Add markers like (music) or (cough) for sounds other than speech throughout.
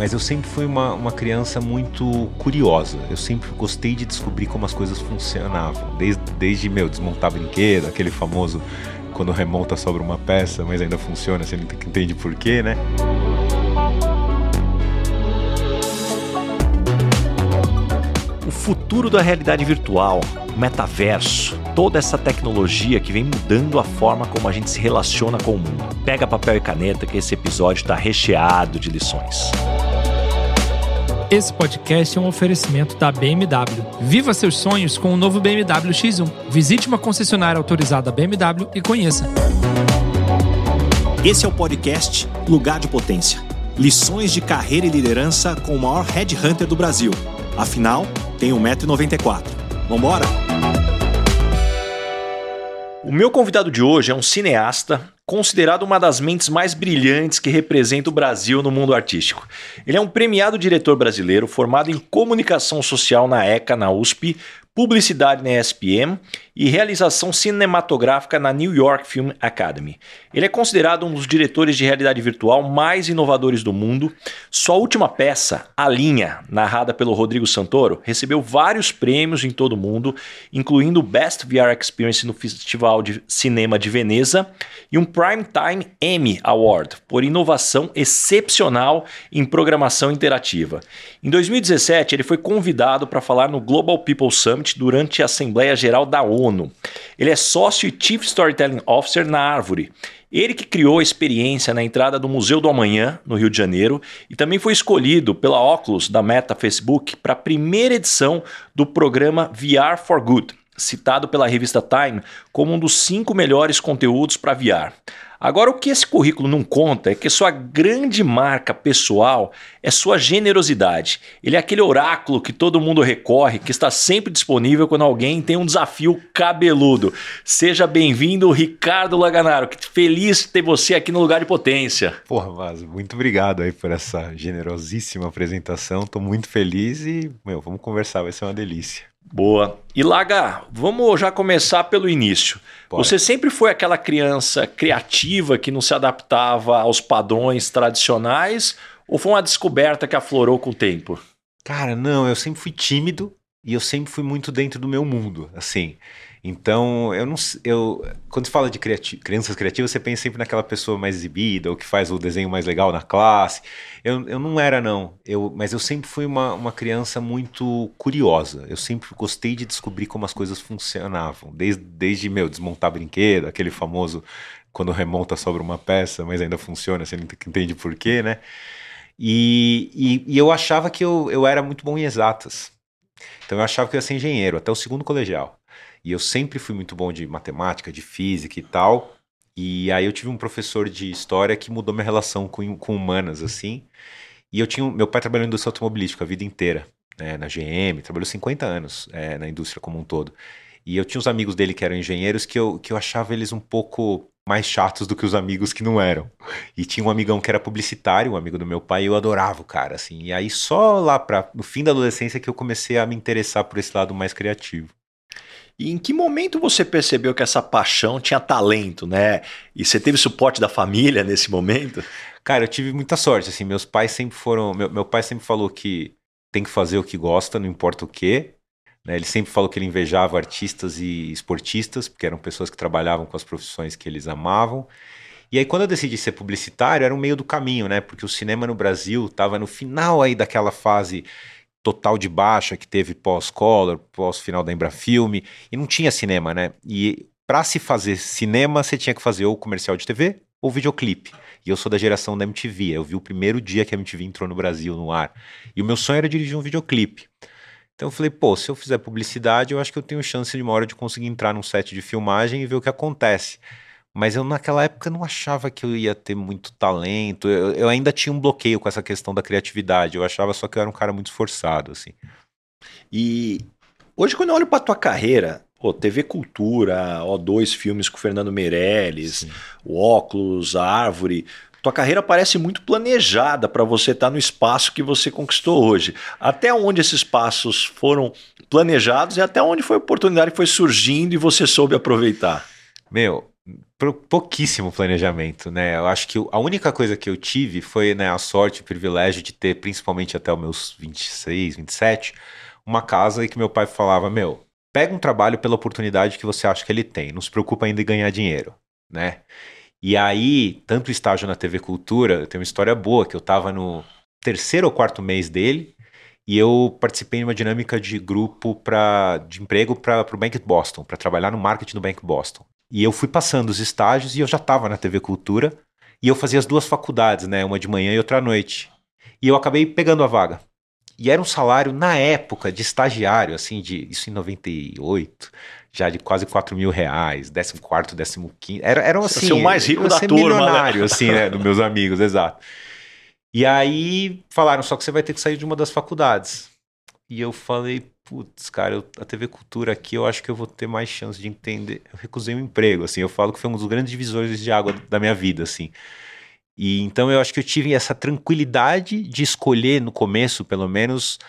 mas eu sempre fui uma, uma criança muito curiosa. Eu sempre gostei de descobrir como as coisas funcionavam. Desde, desde meu, desmontar brinquedo, aquele famoso quando remonta sobre uma peça, mas ainda funciona, você não entende por quê, né? O futuro da realidade virtual, metaverso, toda essa tecnologia que vem mudando a forma como a gente se relaciona com o mundo. Pega papel e caneta que esse episódio está recheado de lições. Esse podcast é um oferecimento da BMW. Viva seus sonhos com o novo BMW X1. Visite uma concessionária autorizada BMW e conheça. Esse é o podcast Lugar de Potência. Lições de carreira e liderança com o maior headhunter do Brasil. Afinal, tem 1,94m. Vambora? O meu convidado de hoje é um cineasta, considerado uma das mentes mais brilhantes que representa o Brasil no mundo artístico. Ele é um premiado diretor brasileiro formado em comunicação social na ECA, na USP, publicidade na ESPM e realização cinematográfica na New York Film Academy. Ele é considerado um dos diretores de realidade virtual mais inovadores do mundo. Sua última peça, A Linha, narrada pelo Rodrigo Santoro, recebeu vários prêmios em todo o mundo, incluindo o Best VR Experience no Festival de Cinema de Veneza e um Primetime Emmy Award por inovação excepcional em programação interativa. Em 2017, ele foi convidado para falar no Global People Summit durante a Assembleia Geral da ONU ONU. Ele é sócio e Chief Storytelling Officer na Árvore. Ele que criou a experiência na entrada do Museu do Amanhã, no Rio de Janeiro, e também foi escolhido pela Oculus da Meta Facebook para a primeira edição do programa VR for Good, citado pela revista Time como um dos cinco melhores conteúdos para VR. Agora, o que esse currículo não conta é que sua grande marca pessoal é sua generosidade. Ele é aquele oráculo que todo mundo recorre, que está sempre disponível quando alguém tem um desafio cabeludo. Seja bem-vindo, Ricardo Laganaro. Que feliz ter você aqui no lugar de potência. Porra, Vaz, muito obrigado aí por essa generosíssima apresentação. Estou muito feliz e, meu, vamos conversar, vai ser uma delícia. Boa. E Laga, vamos já começar pelo início. Pode. Você sempre foi aquela criança criativa que não se adaptava aos padrões tradicionais ou foi uma descoberta que aflorou com o tempo? Cara, não, eu sempre fui tímido e eu sempre fui muito dentro do meu mundo, assim. Então, eu não eu quando se fala de criati crianças criativas, você pensa sempre naquela pessoa mais exibida, ou que faz o desenho mais legal na classe. Eu, eu não era, não. Eu, mas eu sempre fui uma, uma criança muito curiosa. Eu sempre gostei de descobrir como as coisas funcionavam. Desde, desde meu, desmontar brinquedo, aquele famoso quando remonta sobre uma peça, mas ainda funciona, você não entende por quê, né? E, e, e eu achava que eu, eu era muito bom em exatas. Então eu achava que eu ia ser engenheiro, até o segundo colegial. E eu sempre fui muito bom de matemática, de física e tal. E aí eu tive um professor de história que mudou minha relação com, com humanas, assim. E eu tinha. Meu pai trabalhou em indústria automobilística a vida inteira, né, na GM, trabalhou 50 anos é, na indústria como um todo. E eu tinha uns amigos dele que eram engenheiros que eu, que eu achava eles um pouco mais chatos do que os amigos que não eram. E tinha um amigão que era publicitário, um amigo do meu pai, e eu adorava o cara, assim. E aí só lá para no fim da adolescência que eu comecei a me interessar por esse lado mais criativo. E em que momento você percebeu que essa paixão tinha talento, né? E você teve suporte da família nesse momento? Cara, eu tive muita sorte, assim, meus pais sempre foram, meu, meu pai sempre falou que tem que fazer o que gosta, não importa o quê. Né? Ele sempre falou que ele invejava artistas e esportistas, porque eram pessoas que trabalhavam com as profissões que eles amavam. E aí, quando eu decidi ser publicitário, era um meio do caminho, né? Porque o cinema no Brasil estava no final aí daquela fase total de baixa que teve pós-Collor, pós-final da Embrafilme, e não tinha cinema, né? E para se fazer cinema, você tinha que fazer ou comercial de TV ou videoclipe. E eu sou da geração da MTV, eu vi o primeiro dia que a MTV entrou no Brasil no ar. E o meu sonho era dirigir um videoclipe. Então eu falei, pô, se eu fizer publicidade, eu acho que eu tenho chance de uma hora de conseguir entrar num set de filmagem e ver o que acontece. Mas eu naquela época não achava que eu ia ter muito talento. Eu, eu, ainda tinha um bloqueio com essa questão da criatividade. Eu achava só que eu era um cara muito esforçado, assim. E hoje, quando eu olho pra tua carreira, pô, TV Cultura, ó, dois filmes com o Fernando Meirelles, Sim. o Óculos, a Árvore. Tua carreira parece muito planejada para você estar tá no espaço que você conquistou hoje. Até onde esses passos foram planejados e até onde foi a oportunidade que foi surgindo e você soube aproveitar? Meu, pouquíssimo planejamento, né? Eu acho que a única coisa que eu tive foi né, a sorte, o privilégio de ter, principalmente até os meus 26, 27, uma casa e que meu pai falava: Meu, pega um trabalho pela oportunidade que você acha que ele tem, não se preocupa ainda em ganhar dinheiro, né? E aí, tanto estágio na TV Cultura, tenho uma história boa, que eu estava no terceiro ou quarto mês dele, e eu participei de uma dinâmica de grupo pra, de emprego para o Bank Boston, para trabalhar no marketing do Bank Boston. E eu fui passando os estágios e eu já estava na TV Cultura, e eu fazia as duas faculdades, né, uma de manhã e outra à noite. E eu acabei pegando a vaga. E era um salário, na época, de estagiário, assim, de isso em 98, já de quase 4 mil reais, 14, 15. Era, era assim. Você é o mais rico da turma. Né? milionário, né? assim, né? (laughs) Dos meus amigos, exato. E aí falaram, só que você vai ter que sair de uma das faculdades. E eu falei, putz, cara, eu, a TV Cultura aqui eu acho que eu vou ter mais chance de entender. Eu recusei um emprego, assim, eu falo que foi um dos grandes divisores de água da minha vida, assim. E então eu acho que eu tive essa tranquilidade de escolher no começo, pelo menos,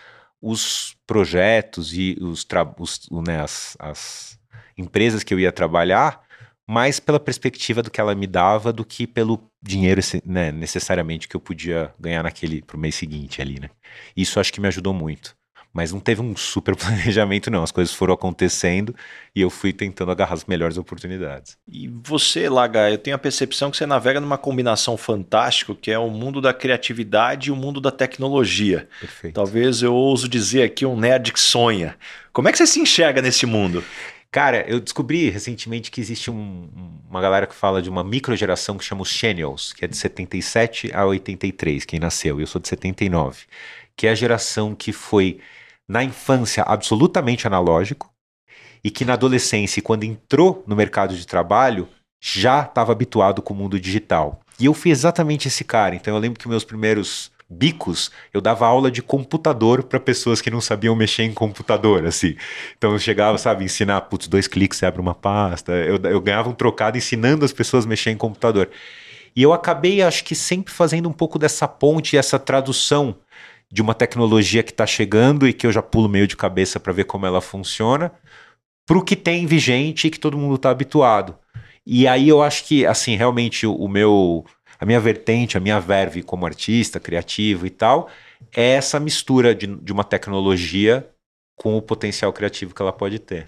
os projetos e os, os né, as, as empresas que eu ia trabalhar, mais pela perspectiva do que ela me dava do que pelo dinheiro né, necessariamente que eu podia ganhar naquele pro mês seguinte ali, né? Isso acho que me ajudou muito. Mas não teve um super (laughs) planejamento, não. As coisas foram acontecendo e eu fui tentando agarrar as melhores oportunidades. E você, Laga, eu tenho a percepção que você navega numa combinação fantástica, que é o mundo da criatividade e o mundo da tecnologia. Perfeito. Talvez eu ouso dizer aqui um nerd que sonha. Como é que você se enxerga nesse mundo? Cara, eu descobri recentemente que existe um, uma galera que fala de uma microgeração que chama os Xennials, que é de 77 a 83, quem nasceu, e eu sou de 79, que é a geração que foi na infância absolutamente analógico e que na adolescência, quando entrou no mercado de trabalho, já estava habituado com o mundo digital. E eu fui exatamente esse cara. Então eu lembro que meus primeiros bicos, eu dava aula de computador para pessoas que não sabiam mexer em computador, assim. Então eu chegava, sabe, ensinar, putz, dois cliques você abre uma pasta. Eu, eu ganhava um trocado ensinando as pessoas a mexer em computador. E eu acabei, acho que sempre fazendo um pouco dessa ponte, essa tradução de uma tecnologia que está chegando e que eu já pulo meio de cabeça para ver como ela funciona, para o que tem vigente e que todo mundo está habituado. E aí eu acho que, assim, realmente o, meu, a minha vertente, a minha verve como artista, criativo e tal, é essa mistura de, de uma tecnologia com o potencial criativo que ela pode ter.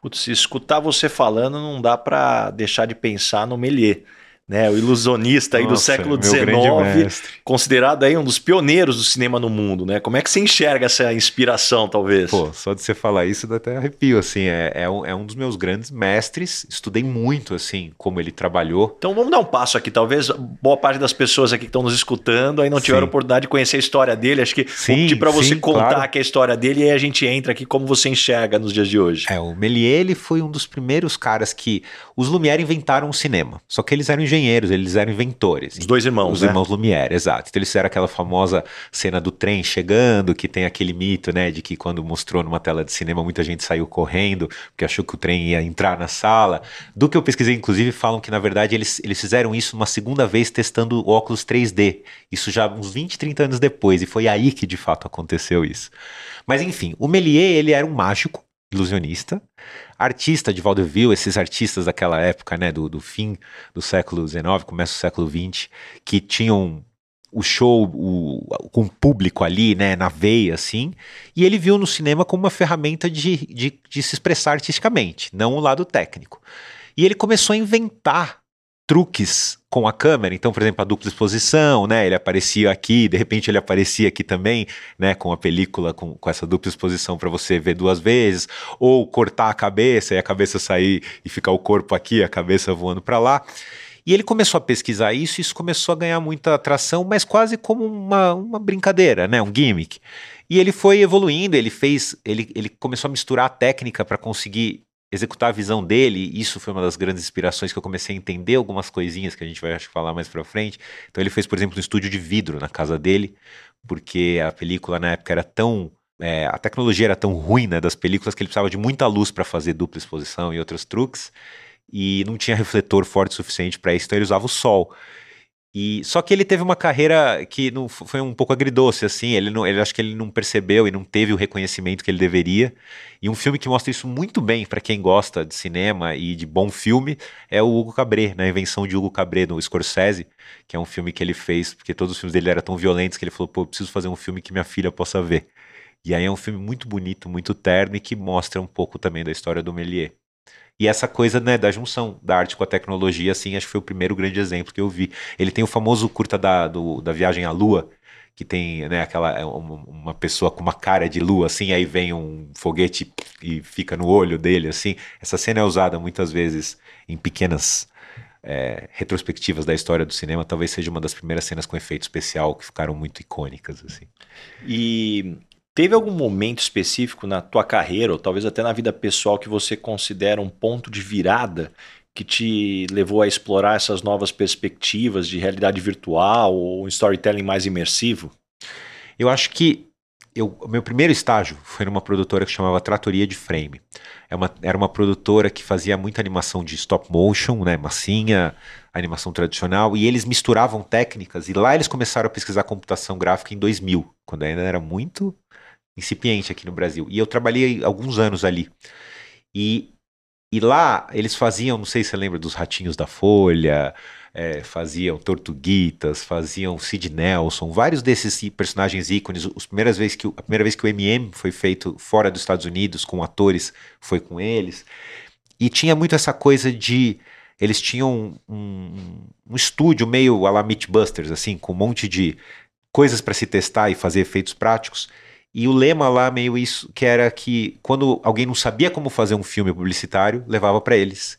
Putz, se escutar você falando, não dá para deixar de pensar no Melier né, o ilusionista aí Nossa, do século XIX, considerado aí um dos pioneiros do cinema no mundo, né? Como é que você enxerga essa inspiração, talvez? Pô, só de você falar isso dá até arrepio, assim, é, é, um, é um dos meus grandes mestres, estudei muito, assim, como ele trabalhou. Então vamos dar um passo aqui, talvez boa parte das pessoas aqui que estão nos escutando aí não tiveram a oportunidade de conhecer a história dele, acho que sim, vou pedir para você sim, contar claro. que a história dele e aí a gente entra aqui como você enxerga nos dias de hoje. É, o Méliès, ele foi um dos primeiros caras que os Lumière inventaram o cinema, só que eles eram engenheiros, eles eram inventores. Os dois irmãos, Os né? irmãos Lumière, exato. Então eles fizeram aquela famosa cena do trem chegando, que tem aquele mito, né, de que quando mostrou numa tela de cinema muita gente saiu correndo, porque achou que o trem ia entrar na sala. Do que eu pesquisei, inclusive, falam que na verdade eles, eles fizeram isso uma segunda vez testando o óculos 3D. Isso já uns 20, 30 anos depois, e foi aí que de fato aconteceu isso. Mas enfim, o Méliès, ele era um mágico, ilusionista, artista de vaudeville, esses artistas daquela época, né, do, do fim do século XIX, começo do século XX, que tinham o show o, com o público ali, né, na veia, assim, e ele viu no cinema como uma ferramenta de, de, de se expressar artisticamente, não o lado técnico. E ele começou a inventar truques com a câmera. Então, por exemplo, a dupla exposição, né? Ele aparecia aqui, de repente ele aparecia aqui também, né? Com a película, com, com essa dupla exposição para você ver duas vezes, ou cortar a cabeça e a cabeça sair e ficar o corpo aqui, a cabeça voando para lá. E ele começou a pesquisar isso, e isso começou a ganhar muita atração, mas quase como uma, uma brincadeira, né? Um gimmick. E ele foi evoluindo, ele fez, ele, ele começou a misturar a técnica para conseguir executar a visão dele, isso foi uma das grandes inspirações que eu comecei a entender algumas coisinhas que a gente vai acho, falar mais pra frente. Então ele fez, por exemplo, um estúdio de vidro na casa dele, porque a película na época era tão. É, a tecnologia era tão ruim né, das películas que ele precisava de muita luz para fazer dupla exposição e outros truques, e não tinha refletor forte o suficiente para isso, então ele usava o sol. E só que ele teve uma carreira que não foi um pouco agridoce, assim. Ele não, ele acho que ele não percebeu e não teve o reconhecimento que ele deveria. E um filme que mostra isso muito bem para quem gosta de cinema e de bom filme é o Hugo Cabret, na né? invenção de Hugo Cabret no Scorsese, que é um filme que ele fez porque todos os filmes dele eram tão violentos que ele falou: "Pô, preciso fazer um filme que minha filha possa ver". E aí é um filme muito bonito, muito terno e que mostra um pouco também da história do Méliès. E essa coisa né, da junção da arte com a tecnologia, assim, acho que foi o primeiro grande exemplo que eu vi. Ele tem o famoso curta da, do, da viagem à Lua, que tem né, aquela é uma pessoa com uma cara de lua, assim, aí vem um foguete e fica no olho dele, assim. Essa cena é usada muitas vezes em pequenas é, retrospectivas da história do cinema. Talvez seja uma das primeiras cenas com efeito especial que ficaram muito icônicas, assim. E Teve algum momento específico na tua carreira, ou talvez até na vida pessoal, que você considera um ponto de virada que te levou a explorar essas novas perspectivas de realidade virtual ou um storytelling mais imersivo? Eu acho que eu, meu primeiro estágio foi numa produtora que chamava Tratoria de Frame. É uma, era uma produtora que fazia muita animação de stop motion, né, massinha, animação tradicional, e eles misturavam técnicas, e lá eles começaram a pesquisar computação gráfica em 2000, quando ainda era muito incipiente aqui no Brasil. E eu trabalhei alguns anos ali. E, e lá eles faziam, não sei se você lembra dos Ratinhos da Folha, é, faziam Tortuguitas, faziam Sid Nelson, vários desses personagens ícones. As primeiras vezes que, a primeira vez que o MM foi feito fora dos Estados Unidos, com atores, foi com eles. E tinha muito essa coisa de. Eles tinham um, um, um estúdio meio a la Mythbusters, assim, com um monte de coisas para se testar e fazer efeitos práticos. E o lema lá meio isso, que era que quando alguém não sabia como fazer um filme publicitário, levava para eles.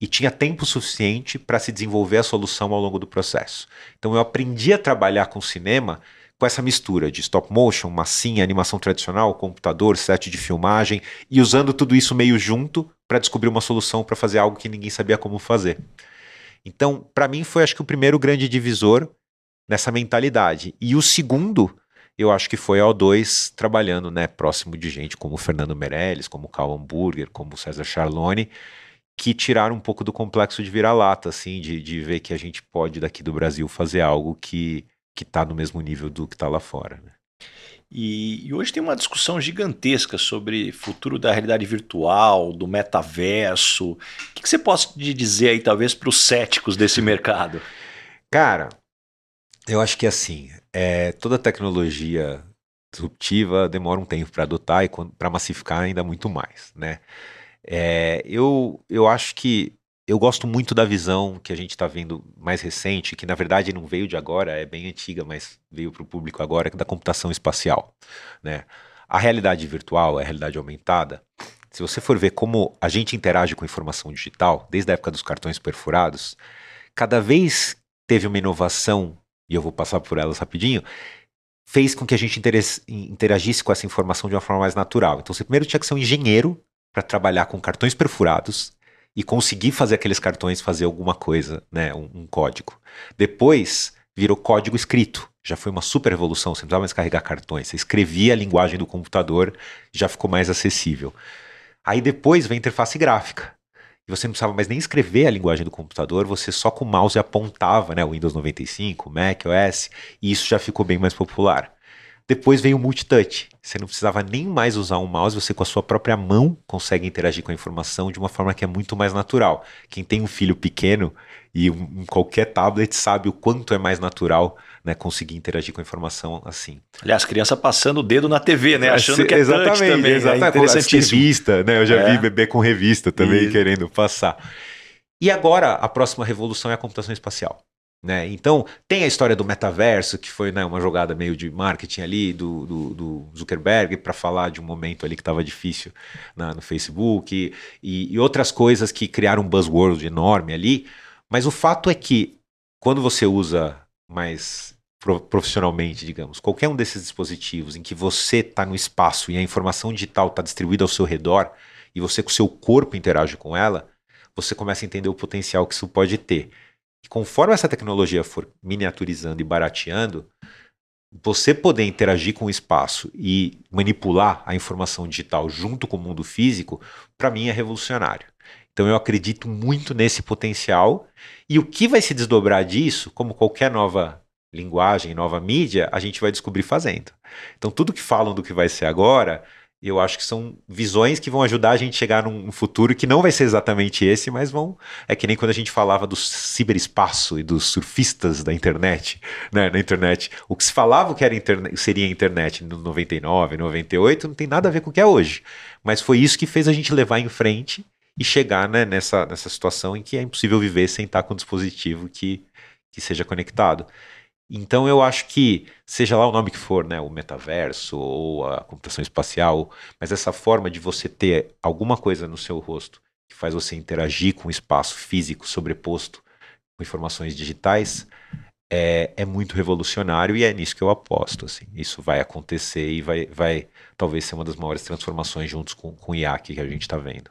E tinha tempo suficiente para se desenvolver a solução ao longo do processo. Então eu aprendi a trabalhar com cinema com essa mistura de stop motion, massinha, animação tradicional, computador, set de filmagem e usando tudo isso meio junto para descobrir uma solução para fazer algo que ninguém sabia como fazer. Então, para mim foi acho que o primeiro grande divisor nessa mentalidade. E o segundo eu acho que foi a O2 trabalhando né, próximo de gente como o Fernando Meirelles, como o Karl Hamburger, como o César Charlone, que tiraram um pouco do complexo de vira-lata, assim, de, de ver que a gente pode daqui do Brasil fazer algo que que está no mesmo nível do que está lá fora. Né? E, e, hoje tem uma discussão gigantesca sobre futuro da realidade virtual, do metaverso. O que, que você pode dizer aí, talvez, para os céticos desse mercado? Cara, eu acho que assim, é, toda tecnologia disruptiva demora um tempo para adotar e para massificar ainda muito mais, né? É, eu, eu acho que eu gosto muito da visão que a gente está vendo mais recente, que na verdade não veio de agora, é bem antiga, mas veio para o público agora, que é da computação espacial, né? A realidade virtual, a realidade aumentada, se você for ver como a gente interage com informação digital, desde a época dos cartões perfurados, cada vez teve uma inovação e eu vou passar por elas rapidinho, fez com que a gente interagisse com essa informação de uma forma mais natural. Então você primeiro tinha que ser um engenheiro para trabalhar com cartões perfurados e conseguir fazer aqueles cartões fazer alguma coisa, né, um, um código. Depois virou código escrito. Já foi uma super revolução, você não precisava mais carregar cartões, você escrevia a linguagem do computador, já ficou mais acessível. Aí depois vem a interface gráfica e você não precisava mais nem escrever a linguagem do computador, você só com o mouse apontava, né, Windows 95, o Mac OS, e isso já ficou bem mais popular. Depois veio o multitouch. Você não precisava nem mais usar um mouse, você com a sua própria mão consegue interagir com a informação de uma forma que é muito mais natural. Quem tem um filho pequeno e um, qualquer tablet sabe o quanto é mais natural né, conseguir interagir com a informação assim. Aliás, criança passando o dedo na TV, né? Achando que é exatamente, touch também. Exatamente. É interessantíssimo. Revista, né? Eu já é. vi bebê com revista também Isso. querendo passar. E agora a próxima revolução é a computação espacial. Né? Então, tem a história do metaverso, que foi né, uma jogada meio de marketing ali do, do, do Zuckerberg para falar de um momento ali que estava difícil na, no Facebook e, e, outras coisas que criaram um buzzword enorme ali. Mas o fato é que quando você usa mais profissionalmente, digamos, qualquer um desses dispositivos em que você está no espaço e a informação digital está distribuída ao seu redor e você com o seu corpo interage com ela, você começa a entender o potencial que isso pode ter. E conforme essa tecnologia for miniaturizando e barateando, você poder interagir com o espaço e manipular a informação digital junto com o mundo físico, para mim é revolucionário. Então eu acredito muito nesse potencial. E o que vai se desdobrar disso, como qualquer nova linguagem, nova mídia, a gente vai descobrir fazendo. Então tudo que falam do que vai ser agora, eu acho que são visões que vão ajudar a gente a chegar num futuro que não vai ser exatamente esse, mas vão. É que nem quando a gente falava do ciberespaço e dos surfistas da internet, né? Na internet. O que se falava que era internet, seria a internet no 99, 98, não tem nada a ver com o que é hoje. Mas foi isso que fez a gente levar em frente e chegar né, nessa, nessa situação em que é impossível viver sem estar com um dispositivo que, que seja conectado. Então eu acho que, seja lá o nome que for, né, o metaverso ou a computação espacial, mas essa forma de você ter alguma coisa no seu rosto que faz você interagir com o espaço físico sobreposto com informações digitais, é, é muito revolucionário e é nisso que eu aposto. Assim. Isso vai acontecer e vai, vai talvez ser uma das maiores transformações juntos com, com o IAC que a gente está vendo.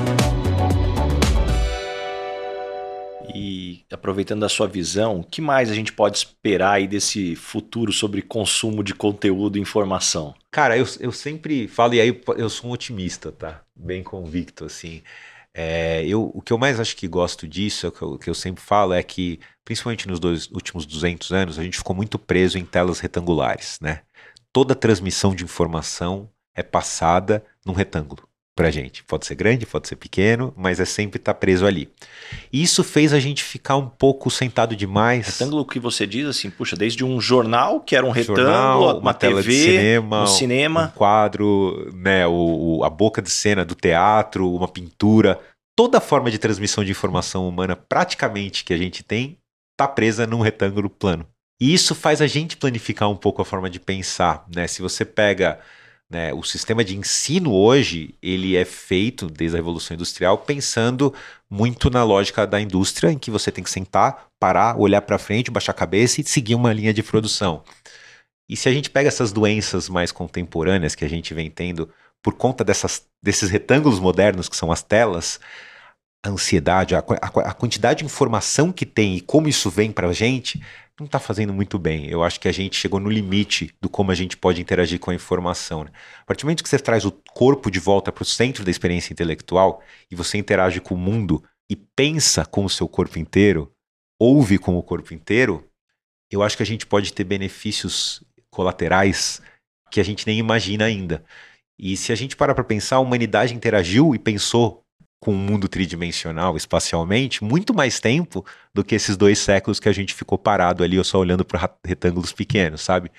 E aproveitando a sua visão, o que mais a gente pode esperar aí desse futuro sobre consumo de conteúdo e informação? Cara, eu, eu sempre falo, e aí eu sou um otimista, tá? Bem convicto, assim. É, eu, o que eu mais acho que gosto disso, é o que eu, que eu sempre falo, é que, principalmente nos dois, últimos 200 anos, a gente ficou muito preso em telas retangulares, né? Toda transmissão de informação é passada num retângulo pra gente. Pode ser grande, pode ser pequeno, mas é sempre estar tá preso ali. E isso fez a gente ficar um pouco sentado demais. Retângulo que você diz assim, puxa, desde um jornal, que era um retângulo, jornal, uma, uma TV, de cinema, um cinema, um quadro, né, o, o, a boca de cena do teatro, uma pintura, toda forma de transmissão de informação humana praticamente que a gente tem está presa num retângulo plano. E isso faz a gente planificar um pouco a forma de pensar, né? Se você pega né? O sistema de ensino hoje ele é feito desde a Revolução Industrial pensando muito na lógica da indústria, em que você tem que sentar, parar, olhar para frente, baixar a cabeça e seguir uma linha de produção. E se a gente pega essas doenças mais contemporâneas que a gente vem tendo por conta dessas, desses retângulos modernos que são as telas, a ansiedade, a, a, a quantidade de informação que tem e como isso vem para a gente, não está fazendo muito bem. Eu acho que a gente chegou no limite do como a gente pode interagir com a informação. Né? A partir do momento que você traz o corpo de volta para o centro da experiência intelectual e você interage com o mundo e pensa com o seu corpo inteiro, ouve com o corpo inteiro, eu acho que a gente pode ter benefícios colaterais que a gente nem imagina ainda. E se a gente parar para pensar, a humanidade interagiu e pensou com o um mundo tridimensional espacialmente muito mais tempo do que esses dois séculos que a gente ficou parado ali ou só olhando para retângulos pequenos, sabe?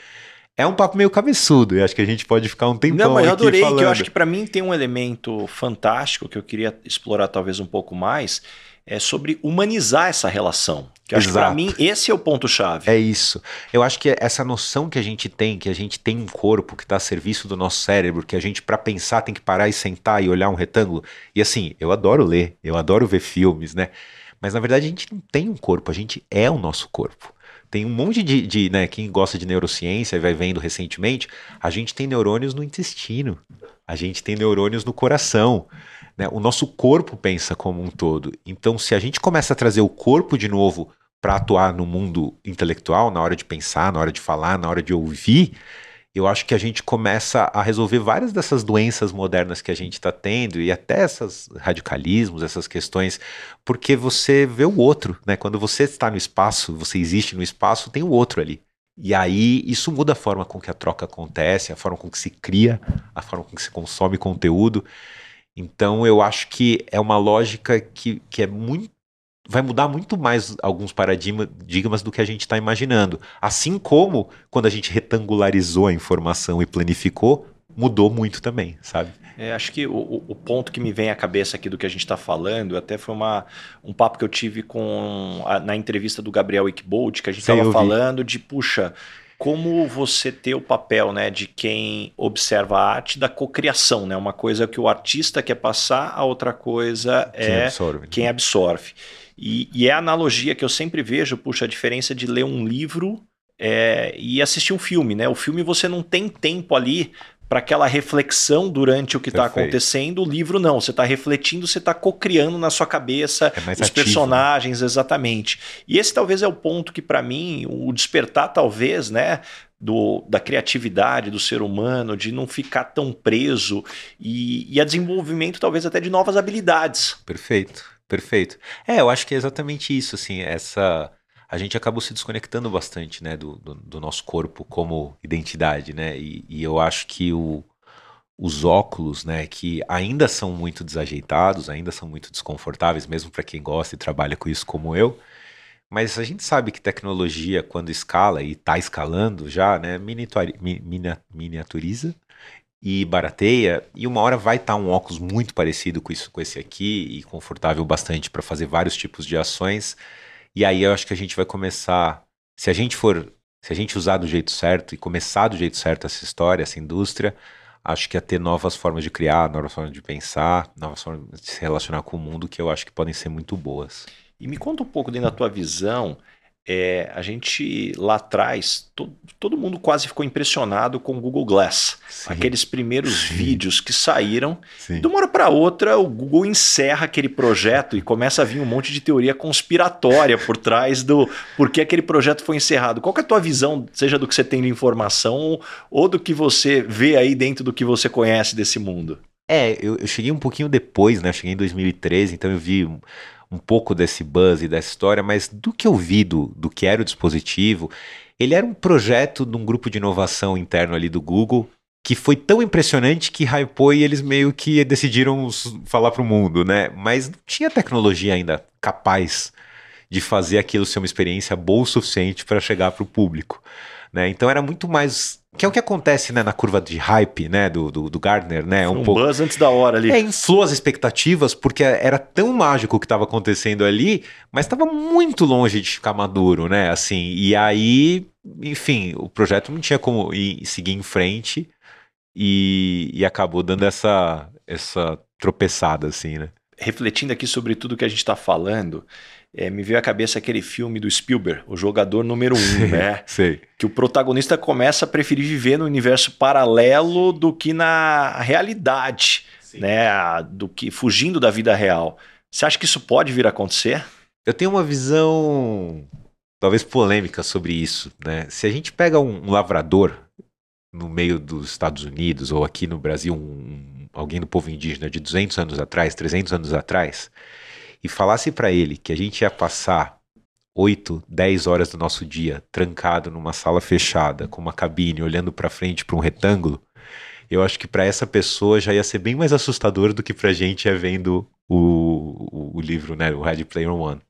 É um papo meio cabeçudo, e acho que a gente pode ficar um tempão Não, mas eu adorei, falando. que eu acho que para mim tem um elemento fantástico que eu queria explorar talvez um pouco mais, é sobre humanizar essa relação. Que eu acho que para mim esse é o ponto chave. É isso. Eu acho que essa noção que a gente tem, que a gente tem um corpo que está a serviço do nosso cérebro, que a gente para pensar tem que parar e sentar e olhar um retângulo. E assim, eu adoro ler, eu adoro ver filmes, né? Mas na verdade a gente não tem um corpo, a gente é o nosso corpo. Tem um monte de, de né, quem gosta de neurociência e vai vendo recentemente, a gente tem neurônios no intestino, a gente tem neurônios no coração. Né? O nosso corpo pensa como um todo. Então, se a gente começa a trazer o corpo de novo para atuar no mundo intelectual, na hora de pensar, na hora de falar, na hora de ouvir, eu acho que a gente começa a resolver várias dessas doenças modernas que a gente está tendo e até esses radicalismos, essas questões, porque você vê o outro, né? Quando você está no espaço, você existe no espaço, tem o outro ali. E aí isso muda a forma com que a troca acontece, a forma com que se cria, a forma com que se consome conteúdo. Então eu acho que é uma lógica que, que é muito. Vai mudar muito mais alguns paradigmas do que a gente está imaginando. Assim como quando a gente retangularizou a informação e planificou, mudou muito também, sabe? É, acho que o, o, ponto que me vem à cabeça aqui do que a gente está falando, até foi uma, um papo que eu tive com a, na entrevista do Gabriel Ickbold, que a gente estava falando de, puxa, como você ter o papel né, de quem observa a arte da cocriação, né? Uma coisa que o artista quer passar, a outra coisa quem é absorve. quem absorve. E, e, é a analogia que eu sempre vejo, puxa, a diferença de ler um livro é, e assistir um filme, né? O filme você não tem tempo ali para aquela reflexão durante o que está acontecendo. O livro não, você está refletindo, você está cocriando na sua cabeça é os ativo, personagens né? exatamente. E esse talvez é o ponto que para mim o despertar talvez, né, do, da criatividade do ser humano, de não ficar tão preso e, e a desenvolvimento talvez até de novas habilidades. Perfeito, perfeito. É, eu acho que é exatamente isso, assim, essa a gente acabou se desconectando bastante, né, do, do, do nosso corpo como identidade, né, e, e eu acho que o, os óculos, né, que ainda são muito desajeitados, ainda são muito desconfortáveis, mesmo para quem gosta e trabalha com isso como eu, mas a gente sabe que tecnologia, quando escala e está escalando já, né, miniaturiza e barateia, e uma hora vai estar tá um óculos muito parecido com isso, com esse aqui, e confortável bastante para fazer vários tipos de ações, e aí eu acho que a gente vai começar, se a gente for, se a gente usar do jeito certo e começar do jeito certo essa história, essa indústria, acho que ia ter novas formas de criar, novas formas de pensar, novas formas de se relacionar com o mundo que eu acho que podem ser muito boas. E me conta um pouco dentro da tua visão é, a gente lá atrás, to, todo mundo quase ficou impressionado com o Google Glass. Sim. Aqueles primeiros Sim. vídeos que saíram. Sim. De uma hora para outra, o Google encerra aquele projeto e começa a vir um monte de teoria conspiratória por trás do por que aquele projeto foi encerrado. Qual é a tua visão, seja do que você tem de informação ou do que você vê aí dentro do que você conhece desse mundo? É, eu, eu cheguei um pouquinho depois, né? Eu cheguei em 2013, então eu vi um pouco desse buzz e dessa história, mas do que eu vi do, do que era o dispositivo, ele era um projeto de um grupo de inovação interno ali do Google que foi tão impressionante que hypou e eles meio que decidiram falar para o mundo, né? Mas não tinha tecnologia ainda capaz de fazer aquilo ser uma experiência boa o suficiente para chegar para o público. Né? Então era muito mais. Que é o que acontece né, na curva de hype né, do, do, do Gardner, né? Um, um pouco... buzz antes da hora ali. É, inflou as expectativas, porque era tão mágico o que estava acontecendo ali, mas estava muito longe de ficar maduro, né? Assim, e aí, enfim, o projeto não tinha como ir, seguir em frente e, e acabou dando essa, essa tropeçada, assim, né? Refletindo aqui sobre tudo que a gente está falando, é, me veio à cabeça aquele filme do Spielberg, o jogador número um, né? Sei. Que o protagonista começa a preferir viver no universo paralelo do que na realidade, Sim. né? Do que fugindo da vida real. Você acha que isso pode vir a acontecer? Eu tenho uma visão talvez polêmica sobre isso, né? Se a gente pega um, um lavrador no meio dos Estados Unidos ou aqui no Brasil, um, alguém do povo indígena de 200 anos atrás, 300 anos atrás, e falasse para ele que a gente ia passar 8, 10 horas do nosso dia trancado numa sala fechada, com uma cabine, olhando para frente para um retângulo, eu acho que para essa pessoa já ia ser bem mais assustador do que para gente é vendo o, o, o, livro, né, o Ready Player One.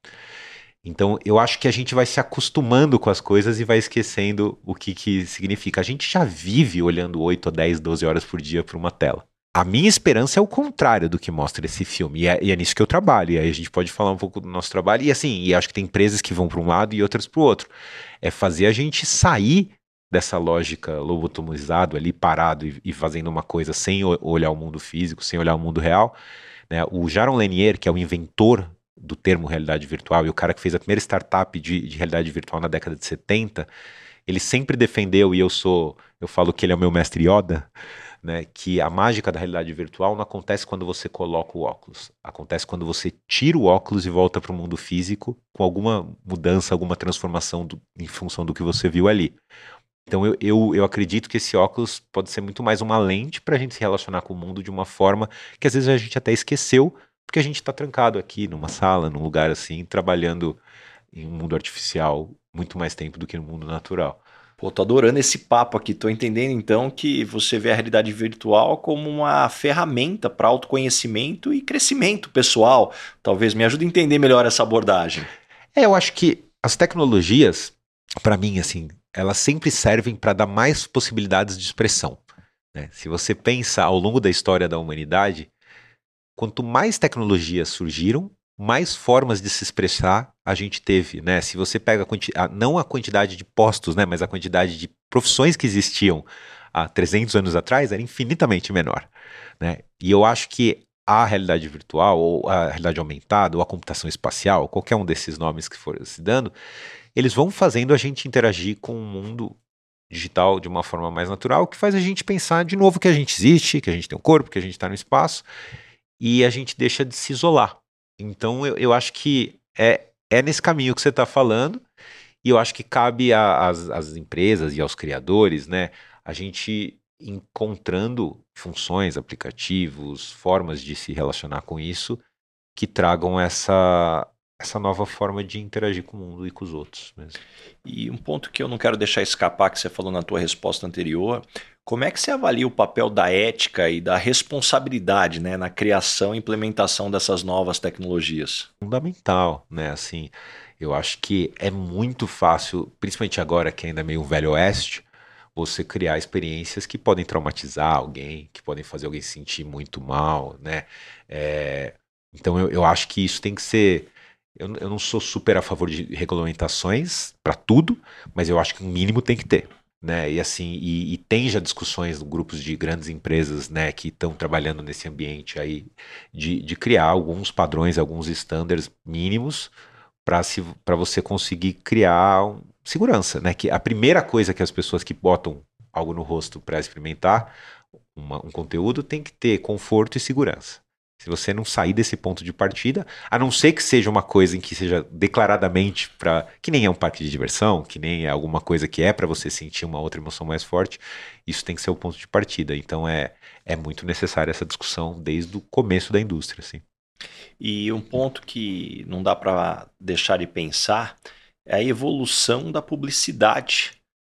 Então, eu acho que a gente vai se acostumando com as coisas e vai esquecendo o que, que significa. A gente já vive olhando 8 ou 10, 12 horas por dia para uma tela. A minha esperança é o contrário do que mostra esse filme, e é, e é, nisso que eu trabalho. E aí a gente pode falar um pouco do nosso trabalho. E assim, e acho que tem empresas que vão para um lado e outras para o outro. É fazer a gente sair dessa lógica lobotomizado ali, parado e, e, fazendo uma coisa sem olhar o mundo físico, sem olhar o mundo real. Né? O Jaron Lanier, que é o inventor do termo realidade virtual e o cara que fez a primeira startup de, de realidade virtual na década de 70, ele sempre defendeu, e eu sou, eu falo que ele é o meu mestre Yoda, né, que a mágica da realidade virtual não acontece quando você coloca o óculos, acontece quando você tira o óculos e volta para o mundo físico com alguma mudança, alguma transformação do, em função do que você viu ali. Então eu, eu, eu acredito que esse óculos pode ser muito mais uma lente para a gente se relacionar com o mundo de uma forma que às vezes a gente até esqueceu, porque a gente está trancado aqui numa sala, num lugar assim, trabalhando em um mundo artificial muito mais tempo do que no mundo natural. Pô, tô adorando esse papo aqui. Tô entendendo então que você vê a realidade virtual como uma ferramenta para autoconhecimento e crescimento pessoal. Talvez me ajude a entender melhor essa abordagem. É, eu acho que as tecnologias, para mim, assim, elas sempre servem para dar mais possibilidades de expressão. Né? Se você pensa ao longo da história da humanidade, quanto mais tecnologias surgiram, mais formas de se expressar a gente teve, né? Se você pega a não a quantidade de postos, né, mas a quantidade de profissões que existiam há 300 anos atrás era infinitamente menor, né? E eu acho que a realidade virtual ou a realidade aumentada ou a computação espacial, qualquer um desses nomes que for se dando, eles vão fazendo a gente interagir com o mundo digital de uma forma mais natural, que faz a gente pensar de novo que a gente existe, que a gente tem um corpo, que a gente está no espaço, e a gente deixa de se isolar. Então eu, eu acho que é, é nesse caminho que você está falando, e eu acho que cabe às empresas e aos criadores, né, a gente encontrando funções, aplicativos, formas de se relacionar com isso que tragam essa, essa nova forma de interagir com o mundo e com os outros. Mesmo. E um ponto que eu não quero deixar escapar, que você falou na tua resposta anterior, como é que você avalia o papel da ética e da responsabilidade né, na criação e implementação dessas novas tecnologias? Fundamental, né? Assim, eu acho que é muito fácil, principalmente agora que ainda é meio velho oeste, você criar experiências que podem traumatizar alguém, que podem fazer alguém se sentir muito mal, né? É, então eu, eu acho que isso tem que ser. Eu, eu não sou super a favor de regulamentações para tudo, mas eu acho que um mínimo tem que ter. Né? E assim, e, e tem já discussões grupos de grandes empresas né, que estão trabalhando nesse ambiente aí de, de criar alguns padrões, alguns estándares mínimos para você conseguir criar um, segurança, né? Que a primeira coisa que as pessoas que botam algo no rosto para experimentar uma, um conteúdo tem que ter conforto e segurança. Se você não sair desse ponto de partida, a não ser que seja uma coisa em que seja declaradamente para que nem é um parque de diversão, que nem é alguma coisa que é para você sentir uma outra emoção mais forte, isso tem que ser o ponto de partida. Então é é muito necessária essa discussão desde o começo da indústria, assim. E um ponto que não dá para deixar de pensar é a evolução da publicidade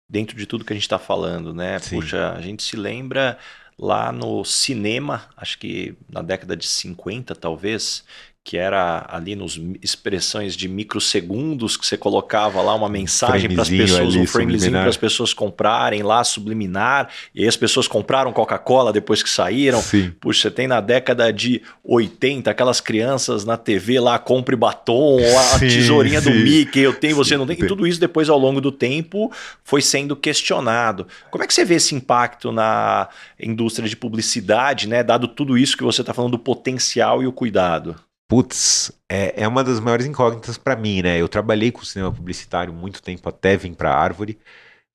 dentro de tudo que a gente está falando, né? Sim. Puxa, a gente se lembra lá no cinema, acho que na década de 50 talvez, que era ali nos expressões de microsegundos que você colocava lá uma mensagem para as pessoas, ali, um framezinho para as pessoas comprarem lá, subliminar, e aí as pessoas compraram Coca-Cola depois que saíram. Sim. Puxa, você tem na década de 80 aquelas crianças na TV lá, compre batom, a sim, tesourinha sim. do Mickey, eu tenho, você não tem. E tudo isso depois ao longo do tempo foi sendo questionado. Como é que você vê esse impacto na indústria de publicidade, né, dado tudo isso que você está falando do potencial e o cuidado? Putz, é, é uma das maiores incógnitas para mim, né? Eu trabalhei com cinema publicitário muito tempo até vir para Árvore.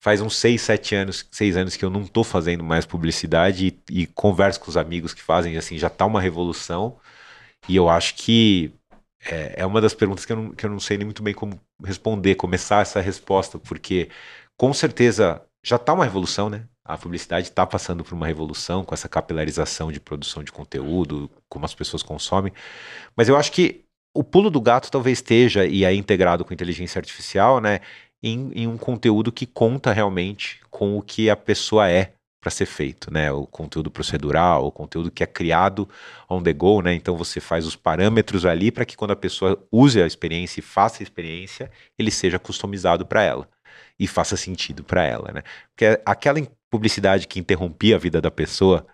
Faz uns 6, 7 anos, 6 anos que eu não tô fazendo mais publicidade e, e converso com os amigos que fazem, assim, já tá uma revolução. E eu acho que é, é uma das perguntas que eu, não, que eu não sei nem muito bem como responder, começar essa resposta, porque com certeza já tá uma revolução, né? A publicidade está passando por uma revolução com essa capilarização de produção de conteúdo, como as pessoas consomem. Mas eu acho que o pulo do gato talvez esteja, e é integrado com inteligência artificial, né, em, em um conteúdo que conta realmente com o que a pessoa é para ser feito, né? O conteúdo procedural, o conteúdo que é criado on the go, né? Então você faz os parâmetros ali para que quando a pessoa use a experiência e faça a experiência, ele seja customizado para ela e faça sentido para ela, né? Porque aquela publicidade que interrompia a vida da pessoa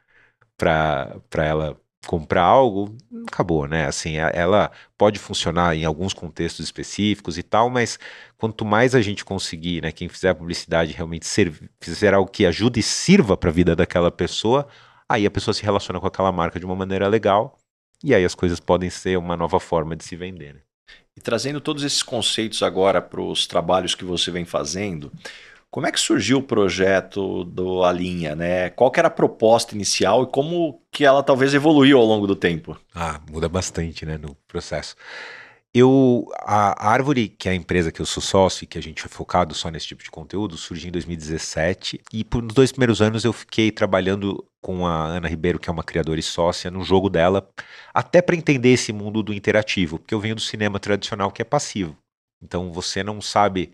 para ela comprar algo, acabou, né? Assim, ela pode funcionar em alguns contextos específicos e tal, mas quanto mais a gente conseguir, né, quem fizer a publicidade realmente servir, fizer algo que ajude e sirva para a vida daquela pessoa, aí a pessoa se relaciona com aquela marca de uma maneira legal e aí as coisas podem ser uma nova forma de se vender. Né? E trazendo todos esses conceitos agora para os trabalhos que você vem fazendo, como é que surgiu o projeto do Alinha, né? Qual que era a proposta inicial e como que ela talvez evoluiu ao longo do tempo? Ah, muda bastante, né, no processo. Eu, a Árvore, que é a empresa que eu sou sócio e que a gente é focado só nesse tipo de conteúdo, surgiu em 2017 e por nos dois primeiros anos eu fiquei trabalhando com a Ana Ribeiro, que é uma criadora e sócia, no jogo dela, até para entender esse mundo do interativo, porque eu venho do cinema tradicional que é passivo. Então você não sabe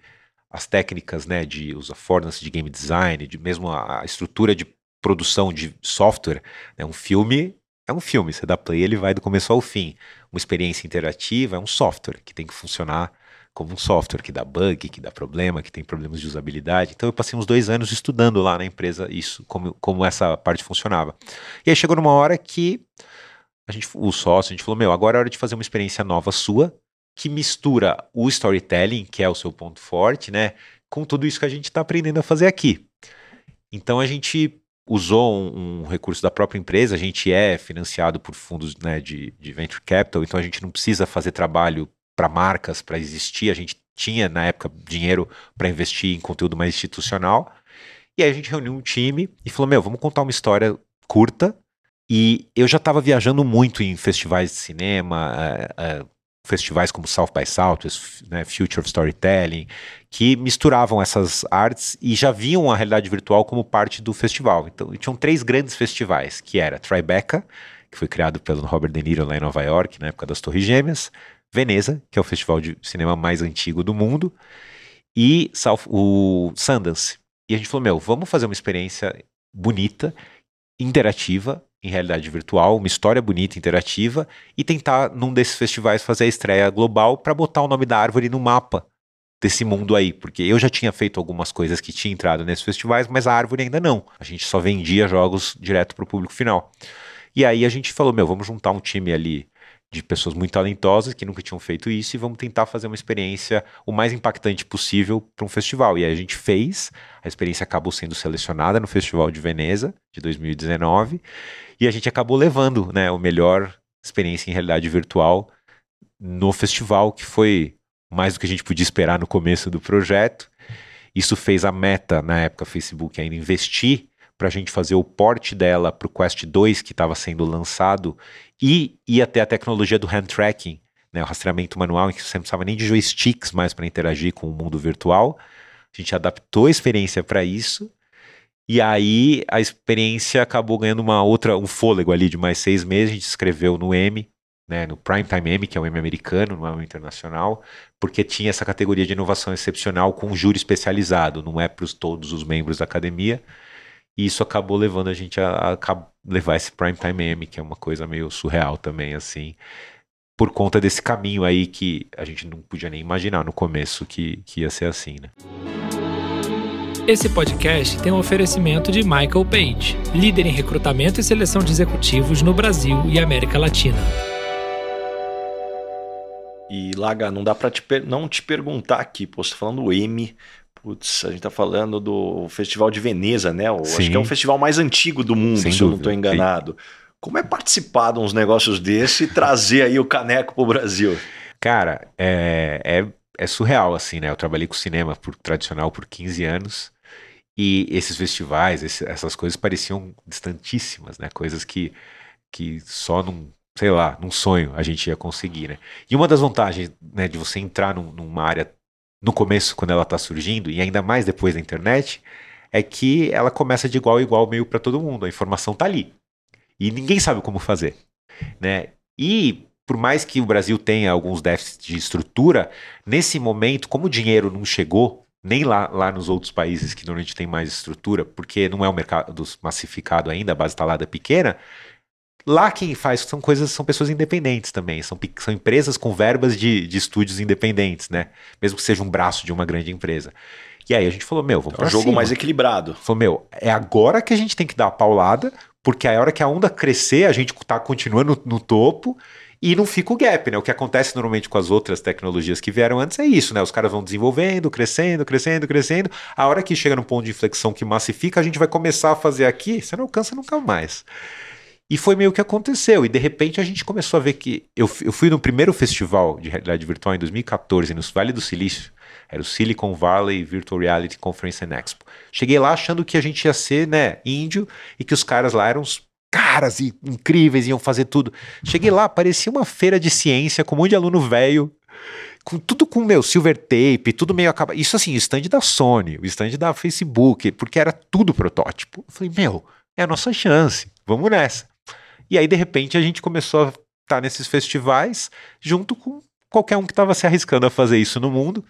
as técnicas, né, de os affordances de game design, de mesmo a, a estrutura de produção de software, né, um filme é um filme, você dá play, ele vai do começo ao fim. Uma experiência interativa é um software que tem que funcionar como um software que dá bug, que dá problema, que tem problemas de usabilidade. Então eu passei uns dois anos estudando lá na empresa isso, como, como essa parte funcionava. E aí chegou numa hora que a gente, o sócio, a gente falou, meu, agora é hora de fazer uma experiência nova sua, que mistura o storytelling, que é o seu ponto forte, né, com tudo isso que a gente está aprendendo a fazer aqui. Então a gente usou um, um, recurso da própria empresa, a gente é financiado por fundos né, de, de venture capital, então a gente não precisa fazer trabalho para marcas para existir, a gente tinha na época dinheiro para investir em conteúdo mais institucional. E aí a gente reuniu um time e falou: Meu, vamos contar uma história curta. E eu já estava viajando muito em festivais de cinema, uh, uh, festivais como South by Southwest, né, Future of Storytelling, que misturavam essas artes e já viam a realidade virtual como parte do festival. Então, tinham três grandes festivais, que era Tribeca, que foi criado pelo Robert De Niro lá em Nova York, na época das Torres Gêmeas, Veneza, que é o festival de cinema mais antigo do mundo, e South, o Sundance. E a gente falou, meu, vamos fazer uma experiência bonita, interativa, em realidade virtual, uma história bonita, interativa, e tentar, num desses festivais, fazer a estreia global para botar o nome da árvore no mapa desse mundo aí, porque eu já tinha feito algumas coisas que tinha entrado nesses festivais, mas a árvore ainda não. A gente só vendia jogos direto para o público final. E aí a gente falou, meu, vamos juntar um time ali de pessoas muito talentosas que nunca tinham feito isso e vamos tentar fazer uma experiência o mais impactante possível para um festival. E aí a gente fez, a experiência acabou sendo selecionada no Festival de Veneza de 2019 e a gente acabou levando, né, o melhor experiência em realidade virtual no festival, que foi mais do que a gente podia esperar no começo do projeto. Isso fez a meta, na época, Facebook ainda investir para a gente fazer o porte dela para o Quest 2 que estava sendo lançado e ia ter a tecnologia do hand tracking, né, o rastreamento manual, em que você não precisava nem de joysticks mais para interagir com o mundo virtual. A gente adaptou a experiência para isso. E aí a experiência acabou ganhando uma outra, um fôlego ali de mais seis meses. A gente escreveu no M, né, no Primetime M, que é o M americano, não é o internacional, porque tinha essa categoria de inovação excepcional com um júri especializado, não é para todos os membros da academia. E isso acabou levando a gente a, a levar esse Primetime M, que é uma coisa meio surreal também, assim, por conta desse caminho aí que a gente não podia nem imaginar no começo que, que ia ser assim, né? Esse podcast tem um oferecimento de Michael Page, líder em recrutamento e seleção de executivos no Brasil e América Latina. E Laga, não dá para te não te perguntar aqui, pô, você tá falando M, Putz, a gente tá falando do Festival de Veneza, né? acho que é o festival mais antigo do mundo, Sem se dúvida. eu não estou enganado. Sim. Como é participar de uns negócios desse e trazer aí o caneco pro Brasil? Cara, é, é, é, surreal, assim, né? Eu trabalhei com cinema por, tradicional por 15 anos e esses festivais, esse, essas coisas pareciam distantíssimas, né? Coisas que, que só num, sei lá, num sonho a gente ia conseguir, né? E uma das vantagens né, de você entrar num, numa área no começo, quando ela está surgindo, e ainda mais depois da internet, é que ela começa de igual a igual meio para todo mundo. A informação está ali. E ninguém sabe como fazer. Né? E por mais que o Brasil tenha alguns déficits de estrutura, nesse momento, como o dinheiro não chegou, nem lá, lá nos outros países que normalmente tem mais estrutura, porque não é um mercado massificado ainda, a base instalada é pequena, Lá quem faz são coisas, são pessoas independentes também, são, são empresas com verbas de, de estúdios independentes, né? Mesmo que seja um braço de uma grande empresa. E aí a gente falou, meu, vamos é um jogo cima. mais equilibrado. Falou, meu, é agora que a gente tem que dar a paulada, porque a hora que a onda crescer, a gente tá continuando no, no topo e não fica o gap, né? O que acontece normalmente com as outras tecnologias que vieram antes é isso, né? Os caras vão desenvolvendo, crescendo, crescendo, crescendo. A hora que chega no ponto de inflexão que massifica, a gente vai começar a fazer aqui, você não alcança nunca mais. E foi meio que aconteceu. E de repente a gente começou a ver que. Eu, eu fui no primeiro festival de realidade virtual em 2014, no Vale do Silício. Era o Silicon Valley Virtual Reality Conference and Expo. Cheguei lá achando que a gente ia ser, né, índio e que os caras lá eram os caras incríveis, iam fazer tudo. Cheguei lá, parecia uma feira de ciência com um monte de aluno velho, com tudo com meu silver tape, tudo meio acabado. Isso assim, o stand da Sony, o stand da Facebook, porque era tudo protótipo. Eu falei, meu, é a nossa chance, vamos nessa. E aí, de repente, a gente começou a estar tá nesses festivais junto com qualquer um que estava se arriscando a fazer isso no mundo.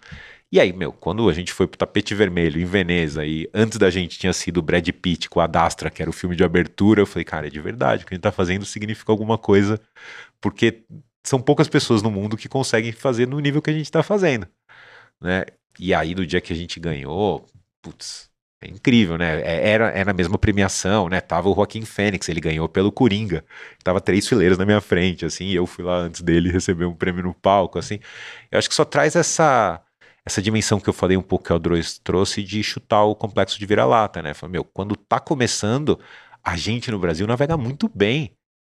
E aí, meu, quando a gente foi pro tapete vermelho em Veneza e antes da gente tinha sido Brad Pitt com a Dastra, que era o filme de abertura, eu falei, cara, é de verdade, o que a gente tá fazendo significa alguma coisa, porque são poucas pessoas no mundo que conseguem fazer no nível que a gente tá fazendo, né? E aí, no dia que a gente ganhou, putz, é incrível, né? É, era, era a mesma premiação, né? Tava o Joaquim Fênix, ele ganhou pelo Coringa. Tava três fileiras na minha frente, assim, eu fui lá antes dele receber um prêmio no palco, assim. Eu acho que só traz essa essa dimensão que eu falei um pouco que o Drois trouxe de chutar o complexo de vira-lata, né? Falei, meu, quando tá começando, a gente no Brasil navega muito bem.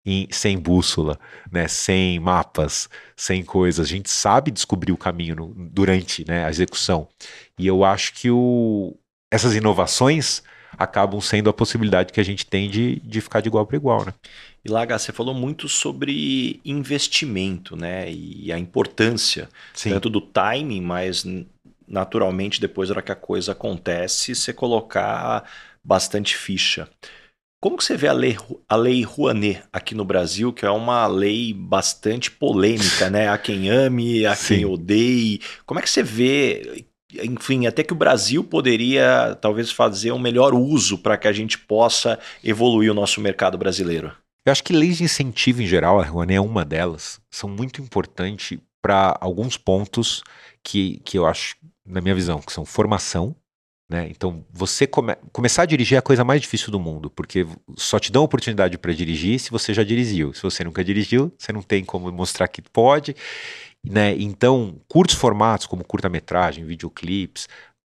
em, sem bússola, né, sem mapas, sem coisas. A gente sabe descobrir o caminho no, durante né, a execução. E eu acho que o, essas inovações acabam sendo a possibilidade que a gente tem de, de ficar de igual para igual. Né? E Laga, você falou muito sobre investimento né, e a importância Sim. tanto do timing, mas naturalmente depois da hora que a coisa acontece, você colocar bastante ficha. Como que você vê a lei, a lei Rouanet aqui no Brasil, que é uma lei bastante polêmica, (laughs) né? A quem ame, a Sim. quem odeie. Como é que você vê, enfim, até que o Brasil poderia talvez fazer um melhor uso para que a gente possa evoluir o nosso mercado brasileiro? Eu acho que leis de incentivo em geral, a Rouanet é uma delas, são muito importantes para alguns pontos que, que eu acho, na minha visão, que são formação, né? Então, você come começar a dirigir é a coisa mais difícil do mundo, porque só te dão oportunidade para dirigir se você já dirigiu. Se você nunca dirigiu, você não tem como mostrar que pode. Né? Então, curtos formatos como curta-metragem, videoclipes,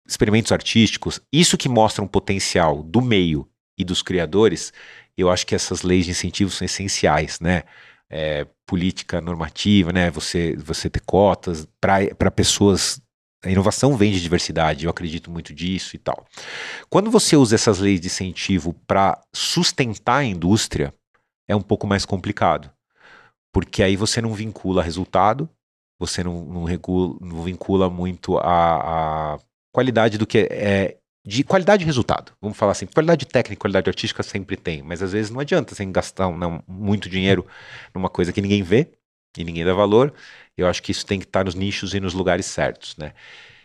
experimentos artísticos, isso que mostra um potencial do meio e dos criadores, eu acho que essas leis de incentivo são essenciais, né? É, política normativa, né? Você, você ter cotas para pessoas a inovação vem de diversidade, eu acredito muito disso e tal. Quando você usa essas leis de incentivo para sustentar a indústria, é um pouco mais complicado. Porque aí você não vincula resultado, você não, não, regula, não vincula muito a, a, qualidade do que é. De qualidade de resultado, vamos falar assim. Qualidade técnica, qualidade artística sempre tem, mas às vezes não adianta você gastar não, muito dinheiro numa coisa que ninguém vê e ninguém dá valor eu acho que isso tem que estar nos nichos e nos lugares certos, né?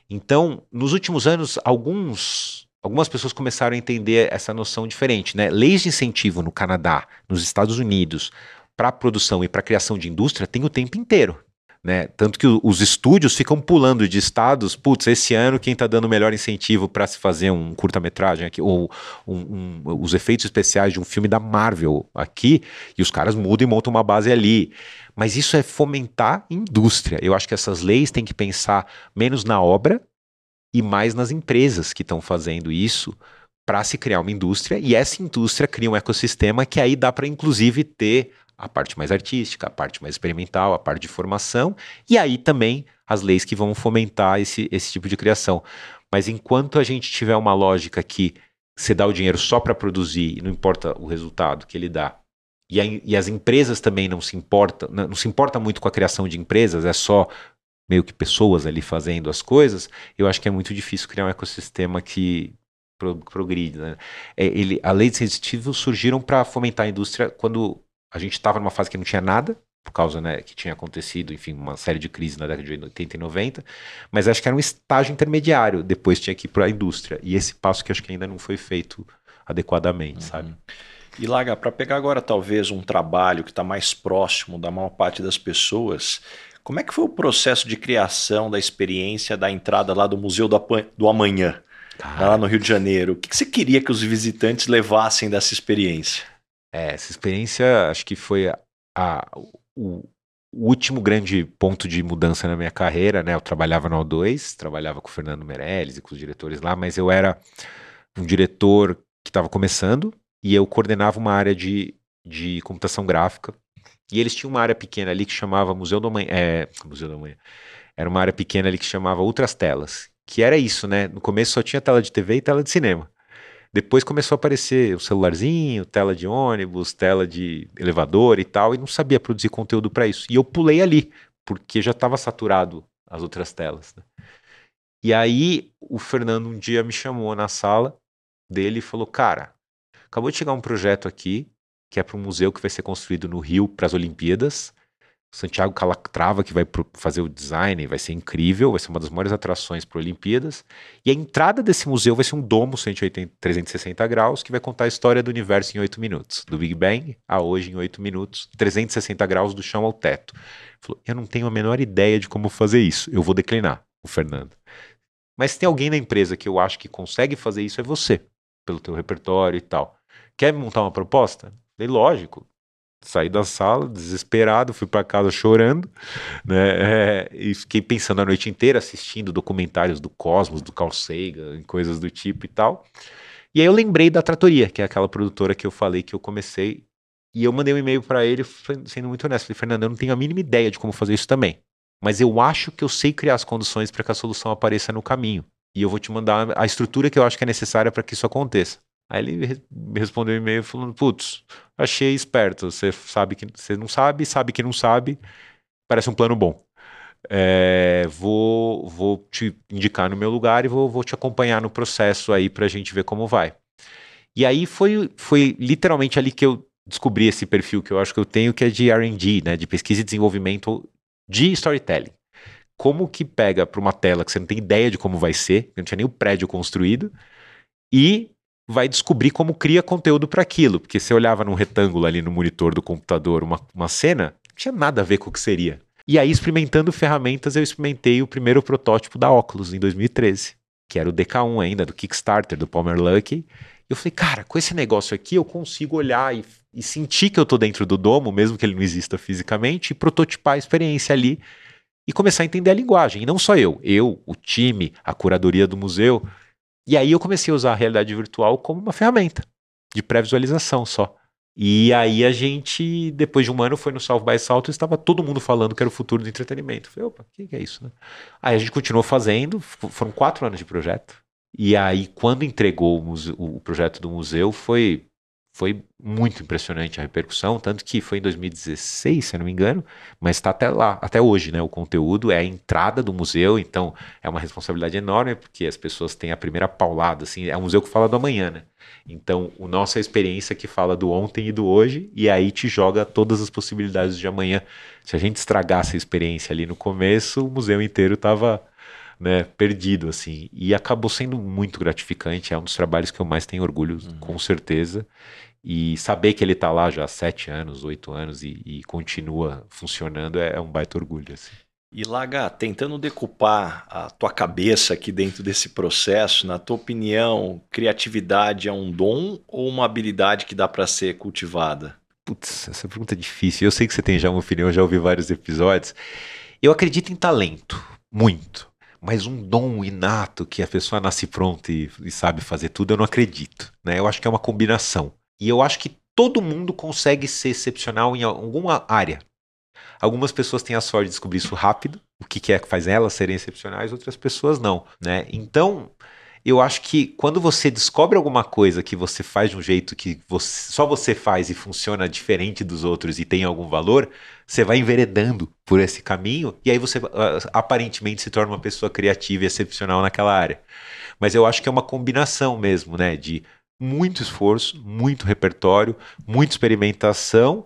Então, nos últimos anos, alguns algumas pessoas começaram a entender essa noção diferente, né? Leis de incentivo no Canadá, nos Estados Unidos, para produção e para criação de indústria tem o tempo inteiro. Né? Tanto que os estúdios ficam pulando de estados, putz, esse ano quem está dando melhor incentivo para se fazer um curta-metragem aqui, ou um, um, os efeitos especiais de um filme da Marvel aqui, e os caras mudam e montam uma base ali. Mas isso é fomentar indústria. Eu acho que essas leis têm que pensar menos na obra e mais nas empresas que estão fazendo isso para se criar uma indústria, e essa indústria cria um ecossistema que aí dá para, inclusive, ter a parte mais artística, a parte mais experimental, a parte de formação, e aí também as leis que vão fomentar esse, esse tipo de criação. Mas enquanto a gente tiver uma lógica que você dá o dinheiro só para produzir e não importa o resultado que ele dá, e, a, e as empresas também não se importam, não, não se importa muito com a criação de empresas, é só meio que pessoas ali fazendo as coisas, eu acho que é muito difícil criar um ecossistema que progride. Né? É, ele, a lei de incentivos surgiram para fomentar a indústria quando a gente estava numa fase que não tinha nada, por causa né, que tinha acontecido, enfim, uma série de crises na década de 80 e 90, mas acho que era um estágio intermediário, depois tinha que ir para a indústria, e esse passo que acho que ainda não foi feito adequadamente, uhum. sabe? E Laga, para pegar agora talvez um trabalho que está mais próximo da maior parte das pessoas, como é que foi o processo de criação da experiência da entrada lá do Museu do, do Amanhã, Cara. lá no Rio de Janeiro? O que, que você queria que os visitantes levassem dessa experiência? É, essa experiência acho que foi a, a, o, o, último grande ponto de mudança na minha carreira, né? Eu trabalhava no O2, trabalhava com o Fernando Meirelles e com os diretores lá, mas eu era um diretor que estava começando e eu coordenava uma área de, de computação gráfica. E eles tinham uma área pequena ali que chamava Museu do Amanhã. É, Museu do Amanhã. Era uma área pequena ali que chamava Outras Telas. Que era isso, né? No começo só tinha tela de TV e tela de cinema. Depois começou a aparecer o celularzinho, tela de ônibus, tela de elevador e tal, e não sabia produzir conteúdo para isso. E eu pulei ali, porque já estava saturado as outras telas. Né? E aí o Fernando um dia me chamou na sala dele e falou: Cara, acabou de chegar um projeto aqui que é para um museu que vai ser construído no Rio para as Olimpíadas. Santiago Calatrava, que vai fazer o design, vai ser incrível, vai ser uma das maiores atrações para Olimpíadas. E a entrada desse museu vai ser um domo 180, 360 graus, que vai contar a história do universo em 8 minutos. Do Big Bang a hoje em 8 minutos, 360 graus do chão ao teto. Falou, eu não tenho a menor ideia de como fazer isso, eu vou declinar, o Fernando. Mas se tem alguém na empresa que eu acho que consegue fazer isso, é você, pelo teu repertório e tal. Quer montar uma proposta? Falei, lógico, saí da sala desesperado, fui para casa chorando, né? É, e fiquei pensando a noite inteira assistindo documentários do Cosmos, do Carl Sagan, coisas do tipo e tal. E aí eu lembrei da Tratoria, que é aquela produtora que eu falei que eu comecei. E eu mandei um e-mail para ele, sendo muito honesto. Falei, Fernando, eu não tenho a mínima ideia de como fazer isso também. Mas eu acho que eu sei criar as condições para que a solução apareça no caminho. E eu vou te mandar a estrutura que eu acho que é necessária para que isso aconteça. Aí ele respondeu um e-mail falando: Putz, achei esperto. Você sabe que você não sabe, sabe que não sabe. Parece um plano bom. É, vou, vou te indicar no meu lugar e vou, vou te acompanhar no processo aí para a gente ver como vai. E aí foi, foi literalmente ali que eu descobri esse perfil que eu acho que eu tenho, que é de R&D, né, de pesquisa e desenvolvimento de storytelling. Como que pega para uma tela que você não tem ideia de como vai ser, não tinha nem o prédio construído, e vai descobrir como cria conteúdo para aquilo. Porque você olhava num retângulo ali no monitor do computador uma, uma cena, não tinha nada a ver com o que seria. E aí, experimentando ferramentas, eu experimentei o primeiro protótipo da Oculus em 2013, que era o DK1 ainda, do Kickstarter, do Palmer Luckey. E eu falei, cara, com esse negócio aqui eu consigo olhar e, e sentir que eu tô dentro do domo, mesmo que ele não exista fisicamente, e prototipar a experiência ali e começar a entender a linguagem. E não só eu, eu, o time, a curadoria do museu. E aí eu comecei a usar a realidade virtual como uma ferramenta de pré-visualização só. E aí a gente, depois de um ano, foi no South by South e estava todo mundo falando que era o futuro do entretenimento. Eu falei, opa, o que, que é isso, né? Aí a gente continuou fazendo, foram quatro anos de projeto. E aí, quando entregou o, museu, o projeto do museu, foi foi muito impressionante a repercussão, tanto que foi em 2016, se eu não me engano, mas está até lá, até hoje, né? O conteúdo é a entrada do museu, então é uma responsabilidade enorme, porque as pessoas têm a primeira paulada, assim, é um museu que fala do amanhã, né? Então, o nossa experiência que fala do ontem e do hoje, e aí te joga todas as possibilidades de amanhã. Se a gente estragasse a experiência ali no começo, o museu inteiro estava né, perdido, assim. E acabou sendo muito gratificante. É um dos trabalhos que eu mais tenho orgulho, uhum. com certeza. E saber que ele está lá já há sete anos, oito anos e, e continua funcionando é, é, um baita orgulho. Assim. E Laga, tentando decupar a tua cabeça aqui dentro desse processo, na tua opinião, criatividade é um dom ou uma habilidade que dá para ser cultivada? Putz, essa pergunta é difícil. Eu sei que você tem já uma opinião, já ouvi vários episódios. Eu acredito em talento, muito. Mas um dom inato que a pessoa nasce pronta e, e sabe fazer tudo, eu não acredito. Né? Eu acho que é uma combinação. E eu acho que todo mundo consegue ser excepcional em alguma área. Algumas pessoas têm a sorte de descobrir isso rápido, o que, é que faz elas serem excepcionais, outras pessoas não, né? Então, eu acho que quando você descobre alguma coisa que você faz de um jeito que você, só você faz e funciona diferente dos outros e tem algum valor, você vai enveredando por esse caminho e aí você ah, aparentemente se torna uma pessoa criativa e excepcional naquela área. Mas eu acho que é uma combinação mesmo, né? De muito esforço, muito repertório, muita experimentação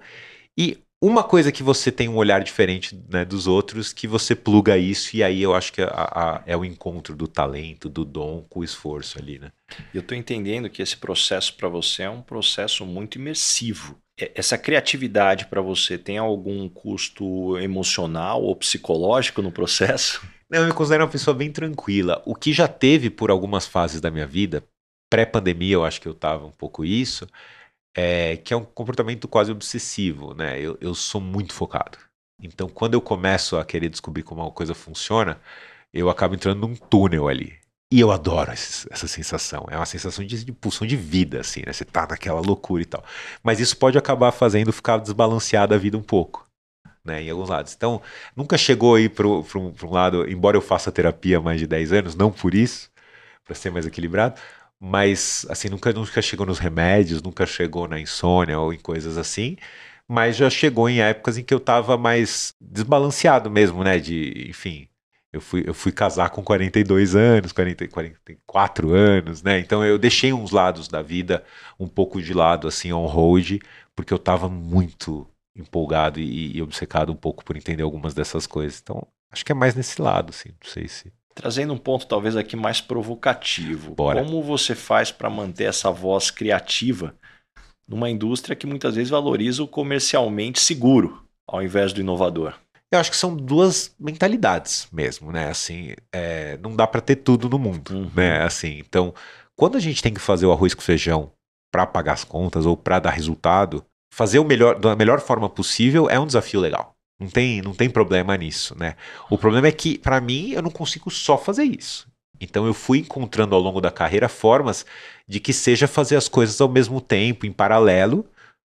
e uma coisa que você tem um olhar diferente né, dos outros, que você pluga isso, e aí eu acho que a, a, é o encontro do talento, do dom com o esforço ali, né? Eu estou entendendo que esse processo para você é um processo muito imersivo. Essa criatividade para você tem algum custo emocional ou psicológico no processo? Não, eu me considero uma pessoa bem tranquila. O que já teve por algumas fases da minha vida, pré-pandemia eu acho que eu tava um pouco isso, é, que é um comportamento quase obsessivo, né? Eu, eu sou muito focado. Então, quando eu começo a querer descobrir como uma coisa funciona, eu acabo entrando num túnel ali. E eu adoro esse, essa sensação. É uma sensação de, de pulsão de vida, assim, né? Você tá naquela loucura e tal. Mas isso pode acabar fazendo ficar desbalanceada a vida um pouco. Né, em alguns lados. Então, nunca chegou aí para um lado, embora eu faça terapia há mais de 10 anos, não por isso, para ser mais equilibrado, mas assim nunca nunca chegou nos remédios, nunca chegou na insônia ou em coisas assim, mas já chegou em épocas em que eu estava mais desbalanceado mesmo, né, de, enfim, eu fui, eu fui casar com 42 anos, 40, 44 anos, né? Então eu deixei uns lados da vida um pouco de lado, assim, on hold, porque eu estava muito empolgado e, e obcecado um pouco por entender algumas dessas coisas. Então, acho que é mais nesse lado, assim, não sei se. Trazendo um ponto talvez aqui mais provocativo. Bora. Como você faz para manter essa voz criativa numa indústria que muitas vezes valoriza o comercialmente seguro ao invés do inovador? Eu acho que são duas mentalidades mesmo, né? Assim, é, não dá para ter tudo no mundo, uhum. né? Assim, então, quando a gente tem que fazer o arroz com feijão para pagar as contas ou para dar resultado, fazer o melhor da melhor forma possível é um desafio legal. Não tem, não tem problema nisso, né? O problema é que, para mim, eu não consigo só fazer isso. Então eu fui encontrando ao longo da carreira formas de que seja fazer as coisas ao mesmo tempo, em paralelo,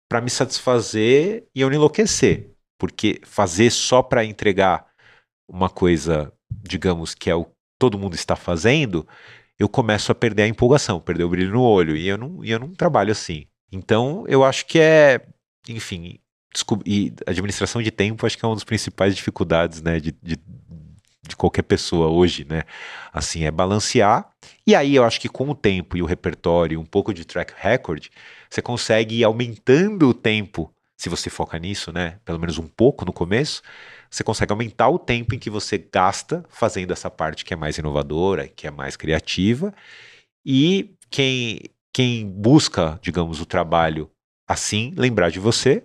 para me satisfazer e eu não enlouquecer. Porque fazer só para entregar uma coisa, digamos, que é o todo mundo está fazendo, eu começo a perder a empolgação, perder o brilho no olho. E eu não, e eu não trabalho assim. Então, eu acho que é, enfim, e administração de tempo acho que é uma das principais dificuldades, né, de, de, de, qualquer pessoa hoje, né, assim, é balancear, e aí eu acho que com o tempo e o repertório, um pouco de track record, você consegue ir aumentando o tempo, se você foca nisso, né, pelo menos um pouco no começo, você consegue aumentar o tempo em que você gasta fazendo essa parte que é mais inovadora, que é mais criativa, e quem, quem busca, digamos, o trabalho assim, lembrar de você,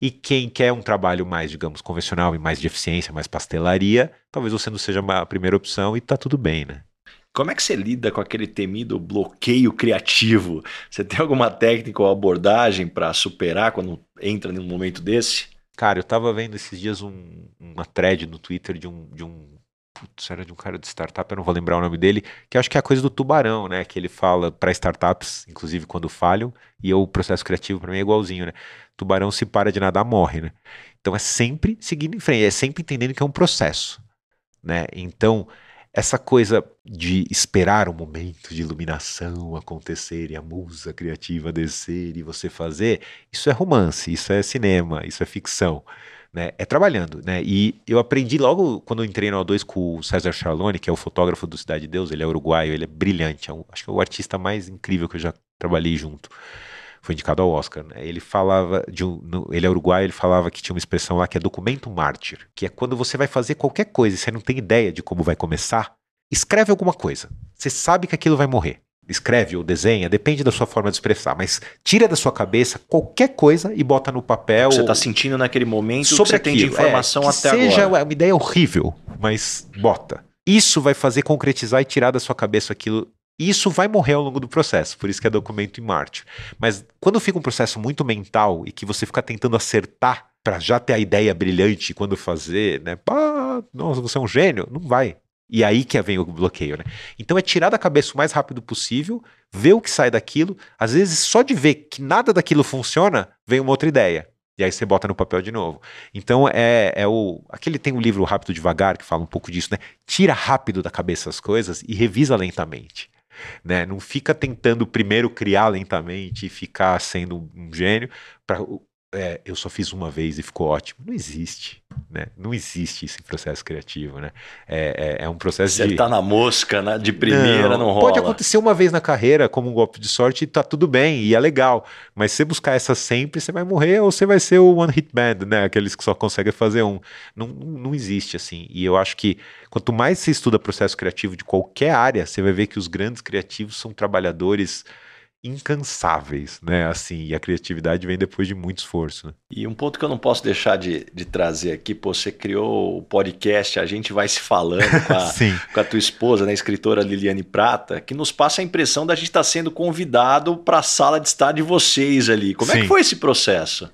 e quem quer um trabalho mais, digamos, convencional e mais de eficiência, mais pastelaria, talvez você não seja a primeira opção e tá tudo bem, né? Como é que você lida com aquele temido bloqueio criativo? Você tem alguma técnica ou abordagem para superar quando entra num momento desse? Cara, eu tava vendo esses dias um, uma thread no Twitter de um, de um putz, era de um cara de startup, eu não vou lembrar o nome dele, que acho que é a coisa do tubarão, né? Que ele fala para startups, inclusive quando falham, e o processo criativo para mim é igualzinho, né? Tubarão se para de nadar, morre, né? Então é sempre seguindo em frente, é sempre entendendo que é um processo, né? Então, essa coisa de esperar o momento de iluminação acontecer e a musa criativa descer e você fazer, isso é romance, isso é cinema, isso é ficção né, é trabalhando, né? E eu aprendi logo quando eu entrei no O2 com o César Charlone, que é o fotógrafo do Cidade de Deus, ele é uruguaio, ele é brilhante, é um, acho que é o artista mais incrível que eu já trabalhei junto. Foi indicado ao Oscar, né? Ele falava de um, no, ele é uruguaio, ele falava que tinha uma expressão lá que é documento mártir, que é quando você vai fazer qualquer coisa e você não tem ideia de como vai começar, escreve alguma coisa. Você sabe que aquilo vai morrer escreve ou desenha, depende da sua forma de expressar, mas tira da sua cabeça qualquer coisa e bota no papel. Você está sentindo naquele momento sobre que você aquilo, tem de informação é, até seja agora. uma ideia horrível, mas bota. Isso vai fazer concretizar e tirar da sua cabeça aquilo. Isso vai morrer ao longo do processo, por isso que é documento em Marte. Mas quando fica um processo muito mental e que você fica tentando acertar para já ter a ideia brilhante quando fazer, né? Pá, nossa, você é um gênio. Não vai. E aí que vem o bloqueio, né? Então é tirar da cabeça o mais rápido possível, ver o que sai daquilo. Às vezes, só de ver que nada daquilo funciona, vem uma outra ideia. E aí você bota no papel de novo. Então é, é o. Aquele tem um livro Rápido Devagar que fala um pouco disso, né? Tira rápido da cabeça as coisas e revisa lentamente. Né? Não fica tentando primeiro criar lentamente e ficar sendo um gênio para é, eu só fiz uma vez e ficou ótimo. Não existe, né? Não existe esse processo criativo, né? É, é, é um processo Você de... tá na mosca, né? de primeira não, não rola. Pode acontecer uma vez na carreira como um golpe de sorte e tá tudo bem, e é legal. Mas se você buscar essa sempre, você vai morrer ou você vai ser o one hit band, né? Aqueles que só conseguem fazer um. Não, não existe assim. E eu acho que quanto mais você estuda processo criativo de qualquer área, você vai ver que os grandes criativos são trabalhadores incansáveis, né? Assim, e a criatividade vem depois de muito esforço. Né? E um ponto que eu não posso deixar de, de trazer aqui, pô, você criou o podcast, a gente vai se falando com a, (laughs) com a tua esposa, né, a escritora Liliane Prata, que nos passa a impressão da gente estar tá sendo convidado para a sala de estar de vocês ali. Como Sim. é que foi esse processo?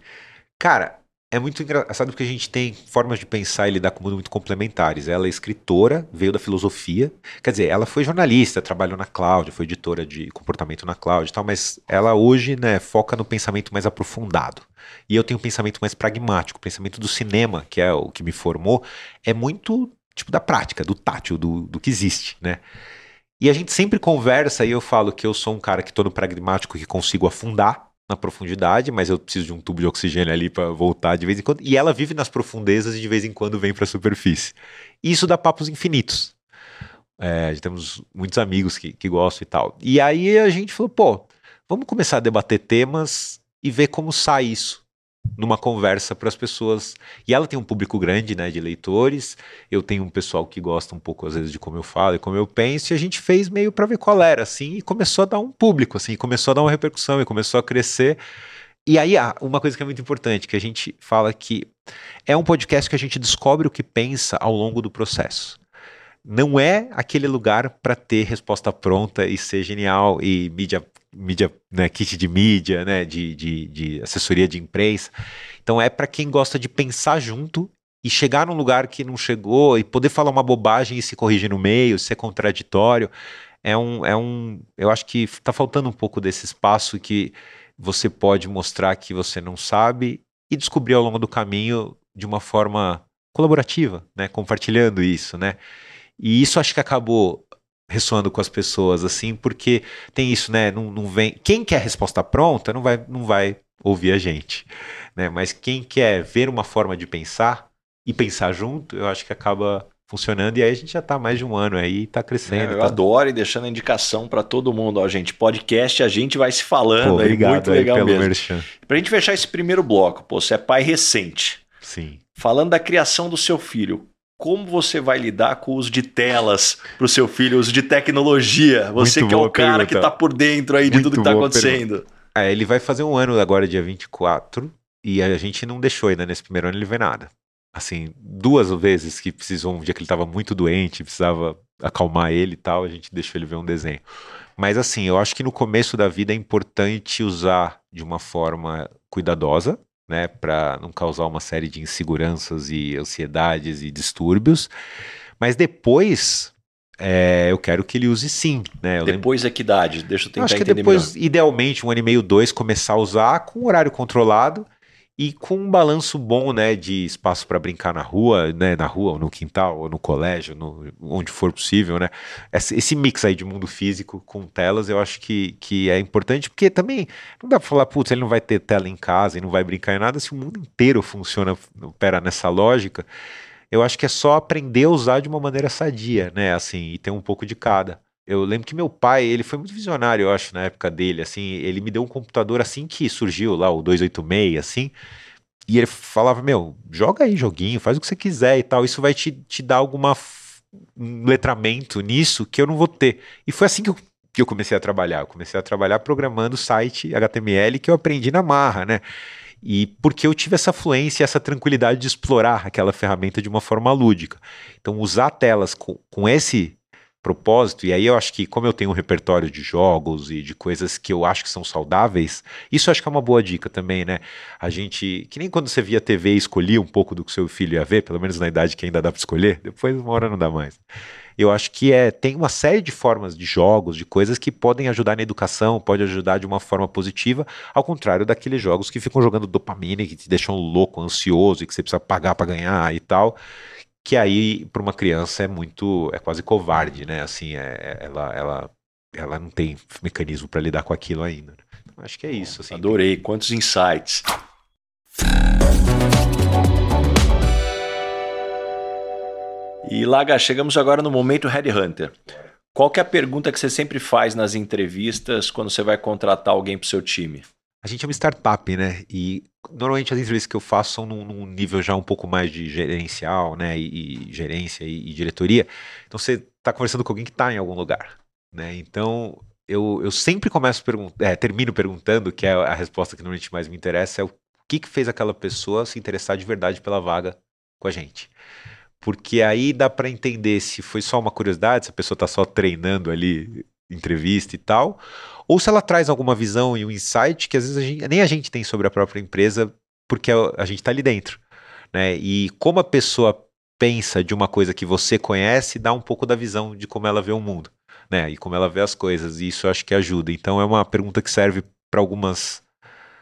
Cara, é muito engraçado porque a gente tem formas de pensar e lidar com o mundo muito complementares. Ela é escritora, veio da filosofia. Quer dizer, ela foi jornalista, trabalhou na Cláudia, foi editora de comportamento na Cláudia e tal, mas ela hoje né, foca no pensamento mais aprofundado. E eu tenho um pensamento mais pragmático. O pensamento do cinema, que é o que me formou, é muito tipo da prática, do tátil, do, do que existe, né? E a gente sempre conversa e eu falo que eu sou um cara que estou no pragmático que consigo afundar na profundidade, mas eu preciso de um tubo de oxigênio ali para voltar de vez em quando. E ela vive nas profundezas e de vez em quando vem para a superfície. Isso dá papos infinitos. É, temos muitos amigos que, que gostam e tal. E aí a gente falou, pô, vamos começar a debater temas e ver como sai isso numa conversa para as pessoas. E ela tem um público grande, né, de leitores. Eu tenho um pessoal que gosta um pouco às vezes de como eu falo e como eu penso, e a gente fez meio para ver qual era, assim, e começou a dar um público, assim, começou a dar uma repercussão e começou a crescer. E aí, ah, uma coisa que é muito importante, que a gente fala que é um podcast que a gente descobre o que pensa ao longo do processo não é aquele lugar para ter resposta pronta e ser genial e mídia mídia, né, kit de mídia, né, de, de, de assessoria de imprensa. Então é para quem gosta de pensar junto e chegar num lugar que não chegou e poder falar uma bobagem e se corrigir no meio, ser contraditório. É um, é um, eu acho que está faltando um pouco desse espaço que você pode mostrar que você não sabe e descobrir ao longo do caminho de uma forma colaborativa, né? Compartilhando isso, né? E isso acho que acabou ressoando com as pessoas, assim, porque tem isso, né? Não, não vem. Quem quer resposta pronta não vai, não vai ouvir a gente, né? Mas quem quer ver uma forma de pensar e pensar junto, eu acho que acaba funcionando e aí a gente já está mais de um ano aí, está crescendo. É, eu tá... adoro e deixando a indicação para todo mundo, ó, gente, podcast a gente vai se falando, pô, aí, muito legal aí mesmo. Para a gente fechar esse primeiro bloco, pô, você é pai recente. Sim. Falando da criação do seu filho, como você vai lidar com o uso de telas para o seu filho, o uso de tecnologia? Você Muito que é o cara pergunta. que está por dentro aí de Muito tudo que está acontecendo. É, ele vai fazer um ano agora, dia 24, e a gente não deixou ainda nesse primeiro ano ele ver nada. Assim, duas vezes que precisou, um dia que ele estava muito doente, precisava acalmar ele e tal, a gente deixou ele ver um desenho. Mas assim, eu acho que no começo da vida é importante usar de uma forma cuidadosa, né, para não causar uma série de inseguranças e ansiedades e distúrbios. Mas depois, é, eu quero que ele use sim, né? Eu depois lembro... é que idade? Deixa eu tentar eu acho que depois, melhor. idealmente, um ano e meio, dois, começar a usar com horário controlado e com um balanço bom, né, de espaço para brincar na rua, né, na rua ou no quintal ou no colégio, no, onde for possível, né, esse, mix aí de mundo físico com telas, eu acho que, que é importante, porque também não dá para falar, putz, ele não vai ter tela em casa e não vai brincar em nada, se o mundo inteiro funciona, opera nessa lógica, eu acho que é só aprender a usar de uma maneira sadia, né, assim, e ter um pouco de cada. Eu lembro que meu pai, ele foi muito visionário, eu acho, na época dele, assim, ele me deu um computador assim que surgiu lá, o 286, assim, e ele falava, meu, joga aí joguinho, faz o que você quiser e tal, isso vai te, te dar alguma um letramento nisso que eu não vou ter. E foi assim que eu, que eu comecei a trabalhar, eu comecei a trabalhar programando site HTML que eu aprendi na marra, né? E porque eu tive essa fluência, essa tranquilidade de explorar aquela ferramenta de uma forma lúdica. Então, usar telas com, com esse propósito, e aí eu acho que, como eu tenho um repertório de jogos e de coisas que eu acho que são saudáveis, isso acho que é uma boa dica também, né? A gente, que nem quando você via TV e escolhia um pouco do que seu filho ia ver, pelo menos na idade que ainda dá para escolher, depois uma hora não dá mais. Eu acho que é, tem uma série de formas de jogos, de coisas que podem ajudar na educação, pode ajudar de uma forma positiva, ao contrário daqueles jogos que ficam jogando dopamina, que te deixam louco, ansioso e que você precisa pagar para ganhar e tal que aí para uma criança é muito, é quase covarde, né? Assim, é, é ela, ela, ela não tem mecanismo para lidar com aquilo ainda. Né? Então, acho que é isso. Assim, Adorei, quantos insights. E Laga, chegamos agora no momento Headhunter. Qual que é a pergunta que você sempre faz nas entrevistas quando você vai contratar alguém para o seu time? A gente é uma startup, né? E normalmente as entrevistas que eu faço são num, num nível já um pouco mais de gerencial, né? E, e gerência e, e, diretoria. Então você está conversando com alguém que está em algum lugar, né? Então eu, eu sempre começo perguntando, é, termino perguntando, que é a resposta que normalmente mais me interessa, é o que, que fez aquela pessoa se interessar de verdade pela vaga com a gente. Porque aí dá para entender se foi só uma curiosidade, se a pessoa está só treinando ali entrevista e tal, ou se ela traz alguma visão e um insight que às vezes a gente, nem a gente tem sobre a própria empresa, porque a, a gente está ali dentro. Né? E como a pessoa pensa de uma coisa que você conhece, dá um pouco da visão de como ela vê o mundo. Né? E como ela vê as coisas. E isso eu acho que ajuda. Então é uma pergunta que serve para algumas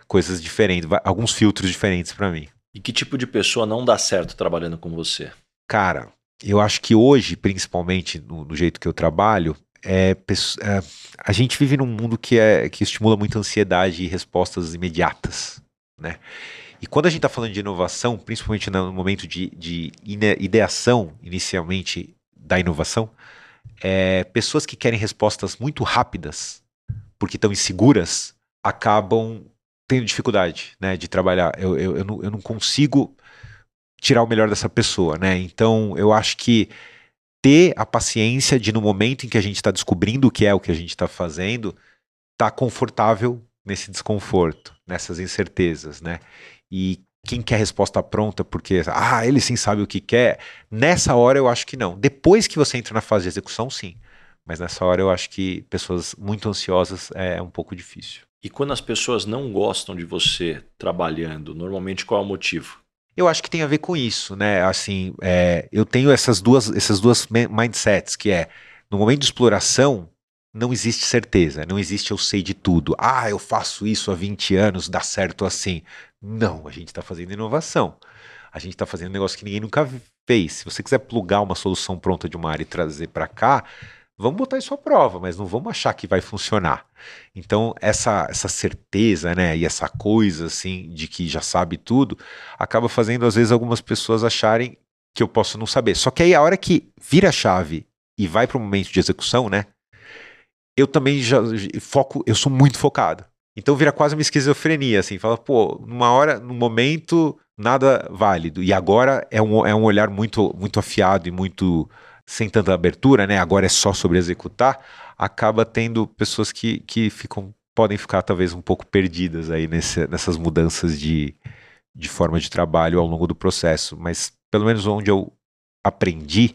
coisas diferentes, alguns filtros diferentes para mim. E que tipo de pessoa não dá certo trabalhando com você? Cara, eu acho que hoje, principalmente no, no jeito que eu trabalho, é, é, a gente vive num mundo que, é, que estimula muito ansiedade e respostas imediatas, né? E quando a gente está falando de inovação, principalmente no momento de, de ideação, inicialmente, da inovação, é, pessoas que querem respostas muito rápidas, porque estão inseguras, acabam tendo dificuldade né, de trabalhar. Eu, eu, eu, não, eu não consigo tirar o melhor dessa pessoa, né? Então, eu acho que ter a paciência de, no momento em que a gente está descobrindo o que é o que a gente está fazendo, estar tá confortável nesse desconforto, nessas incertezas, né? E quem quer resposta pronta porque, ah, ele sim sabe o que quer, nessa hora eu acho que não. Depois que você entra na fase de execução, sim. Mas nessa hora eu acho que pessoas muito ansiosas é um pouco difícil. E quando as pessoas não gostam de você trabalhando, normalmente qual é o motivo? Eu acho que tem a ver com isso, né? Assim, é, eu tenho essas duas, essas duas mindsets, que é no momento de exploração, não existe certeza, não existe eu sei de tudo. Ah, eu faço isso há 20 anos, dá certo assim. Não, a gente está fazendo inovação. A gente está fazendo um negócio que ninguém nunca fez. Se você quiser plugar uma solução pronta de uma área e trazer para cá, vamos botar isso à prova, mas não vamos achar que vai funcionar. Então, essa, essa certeza, né, e essa coisa, assim, de que já sabe tudo, acaba fazendo, às vezes, algumas pessoas acharem que eu posso não saber. Só que aí, a hora que vira a chave e vai para o momento de execução, né, eu também já foco, eu sou muito focado. Então vira quase uma esquizofrenia, assim, fala, pô, numa hora, num momento, nada válido. E agora é um, é um olhar muito, muito afiado e muito sem tanta abertura, né? Agora é só sobre executar, acaba tendo pessoas que, que ficam, podem ficar talvez um pouco perdidas aí nesse, nessas mudanças de, de forma de trabalho ao longo do processo. Mas pelo menos onde eu aprendi,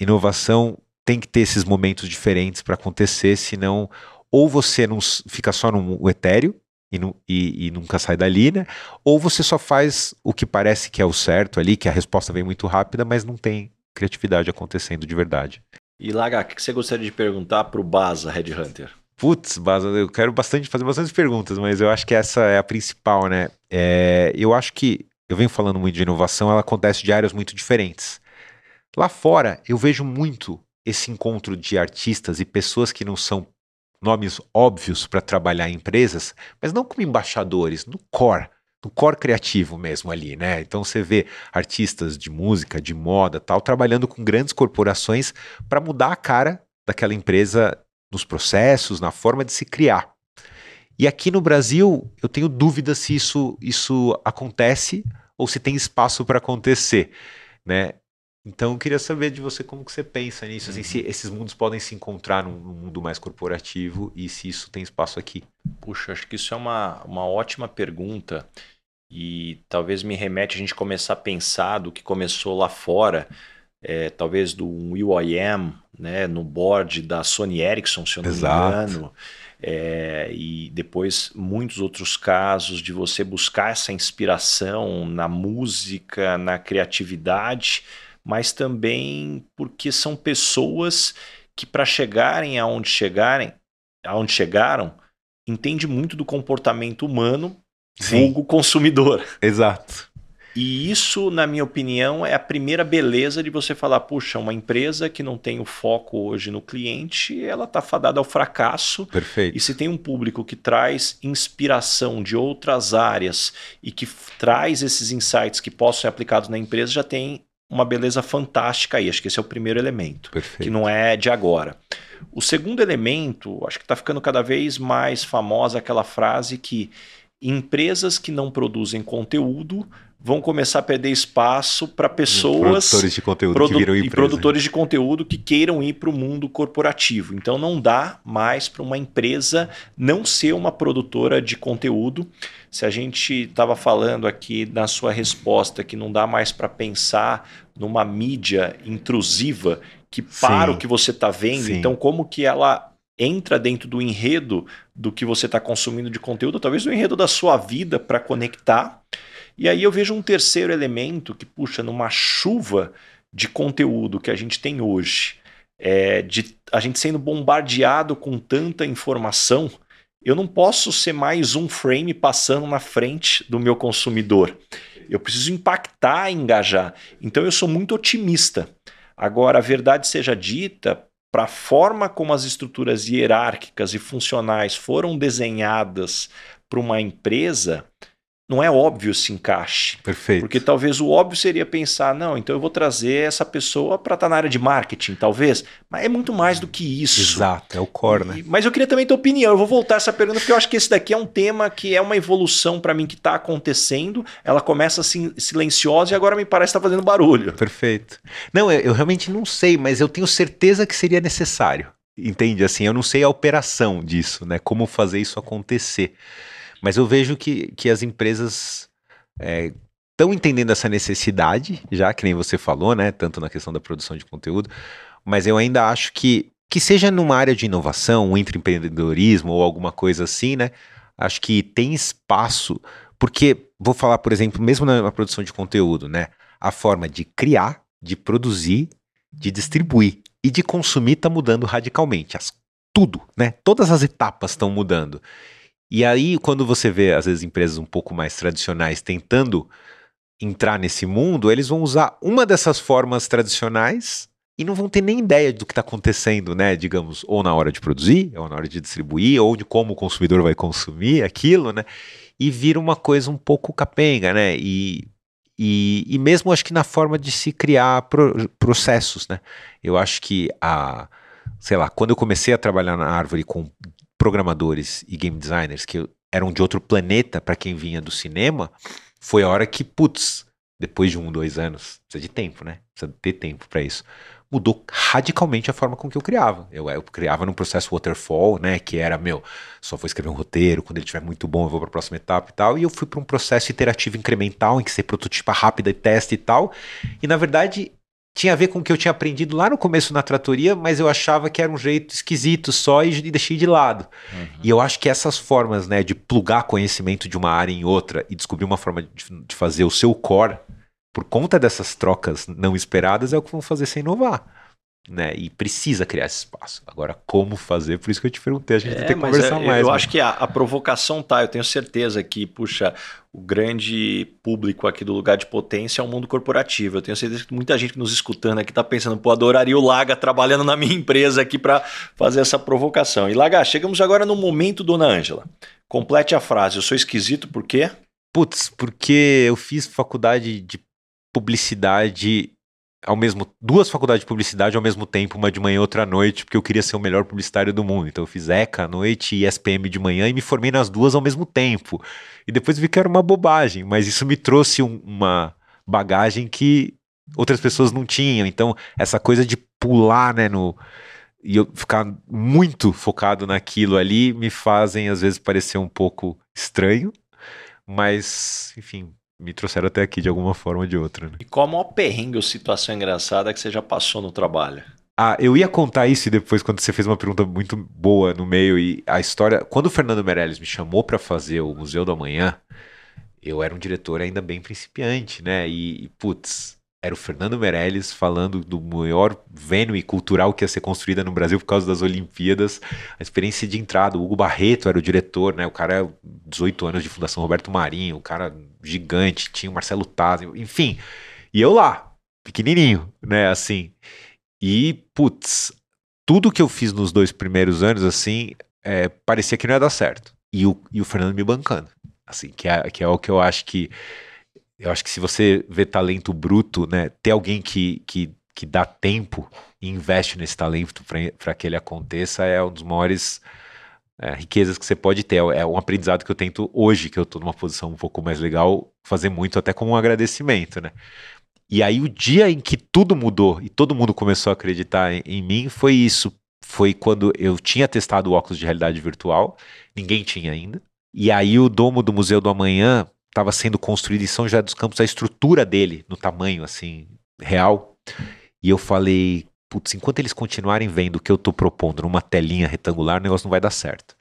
inovação tem que ter esses momentos diferentes para acontecer, senão ou você não fica só no etéreo e, e, e, nunca sai dali, né? Ou você só faz o que parece que é o certo ali, que a resposta vem muito rápida, mas não tem criatividade acontecendo de verdade. E Laga, o que você gostaria de perguntar para o Baza Red Hunter? Putz, Baza, eu quero bastante fazer bastante perguntas, mas eu acho que essa é a principal, né? É, eu acho que eu venho falando muito de inovação, ela acontece de áreas muito diferentes. Lá fora, eu vejo muito esse encontro de artistas e pessoas que não são nomes óbvios para trabalhar em empresas, mas não como embaixadores, no core, no core criativo mesmo ali, né? Então você vê artistas de música, de moda, tal, trabalhando com grandes corporações para mudar a cara daquela empresa nos processos, na forma de se criar. E aqui no Brasil, eu tenho dúvida se isso, isso acontece ou se tem espaço para acontecer, né? Então eu queria saber de você como que você pensa nisso, assim, se uhum. esses mundos podem se encontrar num, num, mundo mais corporativo e se isso tem espaço aqui. Puxa, acho que isso é uma, uma ótima pergunta e talvez me remete a gente começar a pensar do que começou lá fora, é, talvez do Will I Am, né, no board da Sony Ericsson, se eu não Exato. me engano. É, e depois muitos outros casos de você buscar essa inspiração na música, na criatividade mas também porque são pessoas que para chegarem aonde chegarem, aonde chegaram, entende muito do comportamento humano, vulgo consumidor. Exato. E isso, na minha opinião, é a primeira beleza de você falar, puxa, uma empresa que não tem o foco hoje no cliente, ela está fadada ao fracasso. Perfeito. E se tem um público que traz inspiração de outras áreas e que traz esses insights que possam ser aplicados na empresa, já tem uma beleza fantástica aí. Acho que esse é o primeiro elemento, Perfeito. que não é de agora. O segundo elemento, acho que está ficando cada vez mais famosa aquela frase que empresas que não produzem conteúdo vão começar a perder espaço para pessoas produtores de conteúdo produ que viram e produtores de conteúdo que queiram ir para o mundo corporativo. Então não dá mais para uma empresa não ser uma produtora de conteúdo. Se a gente estava falando aqui na sua resposta que não dá mais para pensar numa mídia intrusiva que para Sim. o que você está vendo, Sim. então como que ela entra dentro do enredo do que você está consumindo de conteúdo, talvez do enredo da sua vida para conectar e aí eu vejo um terceiro elemento que, puxa, numa chuva de conteúdo que a gente tem hoje, é, de a gente sendo bombardeado com tanta informação, eu não posso ser mais um frame passando na frente do meu consumidor. Eu preciso impactar engajar. Então eu sou muito otimista. Agora, a verdade seja dita, para a forma como as estruturas hierárquicas e funcionais foram desenhadas para uma empresa, não é óbvio esse encaixe. Perfeito. Porque talvez o óbvio seria pensar, não, então eu vou trazer essa pessoa para estar tá na área de marketing, talvez. Mas é muito mais do que isso. Exato, é o core, né? mas eu queria também ter opinião. Eu vou voltar a essa pergunta, porque eu acho que esse daqui é um tema que é uma evolução para mim que está acontecendo. Ela começa assim, silenciosa e agora me parece estar tá fazendo barulho. Perfeito. Não, eu, eu realmente não sei, mas eu tenho certeza que seria necessário. Entende? Assim, eu não sei a operação disso, né? Como fazer isso acontecer. Mas eu vejo que, que as empresas estão é, entendendo essa necessidade, já que nem você falou, né? Tanto na questão da produção de conteúdo, mas eu ainda acho que, que seja numa área de inovação, um empreendedorismo ou alguma coisa assim, né? Acho que tem espaço, porque, vou falar, por exemplo, mesmo na produção de conteúdo, né? A forma de criar, de produzir, de distribuir e de consumir está mudando radicalmente. As tudo, né? Todas as etapas estão mudando. E aí, quando você vê, às vezes, empresas um pouco mais tradicionais tentando entrar nesse mundo, eles vão usar uma dessas formas tradicionais e não vão ter nem ideia do que está acontecendo, né? Digamos, ou na hora de produzir, ou na hora de distribuir, ou de como o consumidor vai consumir aquilo, né? E vira uma coisa um pouco capenga, né? E, e, e mesmo acho que na forma de se criar pro, processos, né? Eu acho que a, sei lá, quando eu comecei a trabalhar na Árvore com programadores e game designers que eram de outro planeta para quem vinha do cinema, foi a hora que, putz, depois de um, dois anos, precisa de tempo, né? Precisa ter tempo para isso. Mudou radicalmente a forma com que eu criava. Eu, eu, criava num processo waterfall, né? Que era, meu, só vou escrever um roteiro, quando ele estiver muito bom eu vou para a próxima etapa e tal. E eu fui para um processo iterativo incremental, em que você prototipa rápida e testa e tal. E na verdade, tinha a ver com o que eu tinha aprendido lá no começo na tratoria, mas eu achava que era um jeito esquisito só e deixei de lado. Uhum. E eu acho que essas formas, né, de plugar conhecimento de uma área em outra e descobrir uma forma de, de fazer o seu core, por conta dessas trocas não esperadas, é o que vão fazer você inovar né? E precisa criar esse espaço. Agora, como fazer? Por isso que eu te perguntei, a gente é, tem que conversar eu, mais. Eu acho que a, a, provocação tá, eu tenho certeza que, puxa, o grande público aqui do lugar de potência é o mundo corporativo. Eu tenho certeza que muita gente nos escutando aqui está pensando, pô, adoraria o Laga trabalhando na minha empresa aqui para fazer essa provocação. E Laga, chegamos agora no momento, dona Ângela. Complete a frase. Eu sou esquisito por quê? Putz, porque eu fiz faculdade de publicidade ao mesmo duas faculdades de publicidade ao mesmo tempo, uma de manhã e outra à noite, porque eu queria ser o melhor publicitário do mundo. Então eu fiz ECA à noite e SPM de manhã e me formei nas duas ao mesmo tempo. E depois vi que era uma bobagem, mas isso me trouxe um, uma bagagem que outras pessoas não tinham. Então essa coisa de pular, né, no e eu ficar muito focado naquilo ali me fazem às vezes parecer um pouco estranho, mas enfim, me trouxeram até aqui de alguma forma ou de outra. Né? E qual a maior perrengue ou situação engraçada que você já passou no trabalho? Ah, eu ia contar isso e depois, quando você fez uma pergunta muito boa no meio, e a história. Quando o Fernando Meirelles me chamou para fazer o Museu do Amanhã, eu era um diretor ainda bem principiante, né? E, e putz, era o Fernando Meirelles falando do maior venue cultural que ia ser construída no Brasil por causa das Olimpíadas. A experiência de entrada, o Hugo Barreto era o diretor, né? O cara é 18 anos de Fundação Roberto Marinho, o cara gigante, tinha o Marcelo Taz, enfim. E eu lá, pequenininho, né, assim. E, putz, tudo que eu fiz nos dois primeiros anos, assim, é, parecia que não ia dar certo. E o, e o Fernando me bancando, assim, que é, que é o que eu acho que eu acho que se você vê talento bruto, né, ter alguém que, que, que dá tempo e investe nesse talento para que ele aconteça é um dos maiores é, riquezas que você pode ter. É um aprendizado que eu tento hoje, que eu estou numa posição um pouco mais legal, fazer muito até como um agradecimento, né? E aí o dia em que tudo mudou e todo mundo começou a acreditar em, em mim foi isso. Foi quando eu tinha testado o óculos de realidade virtual, ninguém tinha ainda. E aí o domo do Museu do Amanhã estava sendo construído em São José dos Campos, a estrutura dele, no tamanho assim, real. E eu falei, putz, enquanto eles continuarem vendo o que eu estou propondo numa telinha retangular, o negócio não vai dar certo.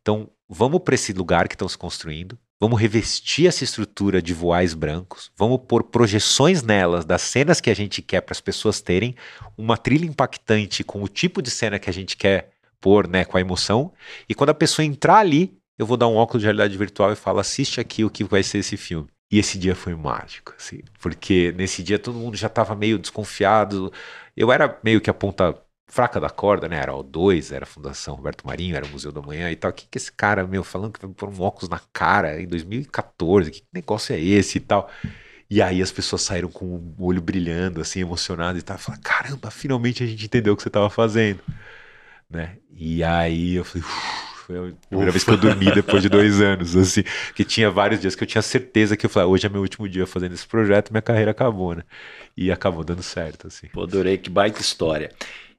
Então, vamos para esse lugar que estão se construindo, vamos revestir essa estrutura de voais brancos, vamos pôr projeções nelas das cenas que a gente quer para as pessoas terem, uma trilha impactante com o tipo de cena que a gente quer pôr, né, com a emoção, e quando a pessoa entrar ali, eu vou dar um óculos de realidade virtual e falo, assiste aqui o que vai ser esse filme. E esse dia foi mágico, assim, porque nesse dia todo mundo já estava meio desconfiado. Eu era meio que a ponta fraca da corda, né? Era O2, era a Fundação Roberto Marinho, era o Museu da Manhã e tal. O que, que esse cara, meu, falando que vai pôr um óculos na cara em 2014, que negócio é esse e tal? E aí as pessoas saíram com o olho brilhando, assim, emocionado e tal. Falaram, caramba, finalmente a gente entendeu o que você estava fazendo, né? E aí eu falei, Uf, foi a primeira vez que eu dormi depois de dois anos, assim. Que tinha vários dias que eu tinha certeza que eu falei, ah, hoje é meu último dia fazendo esse projeto, minha carreira acabou, né? E acabou dando certo, assim. Pô, adorei, que baita história.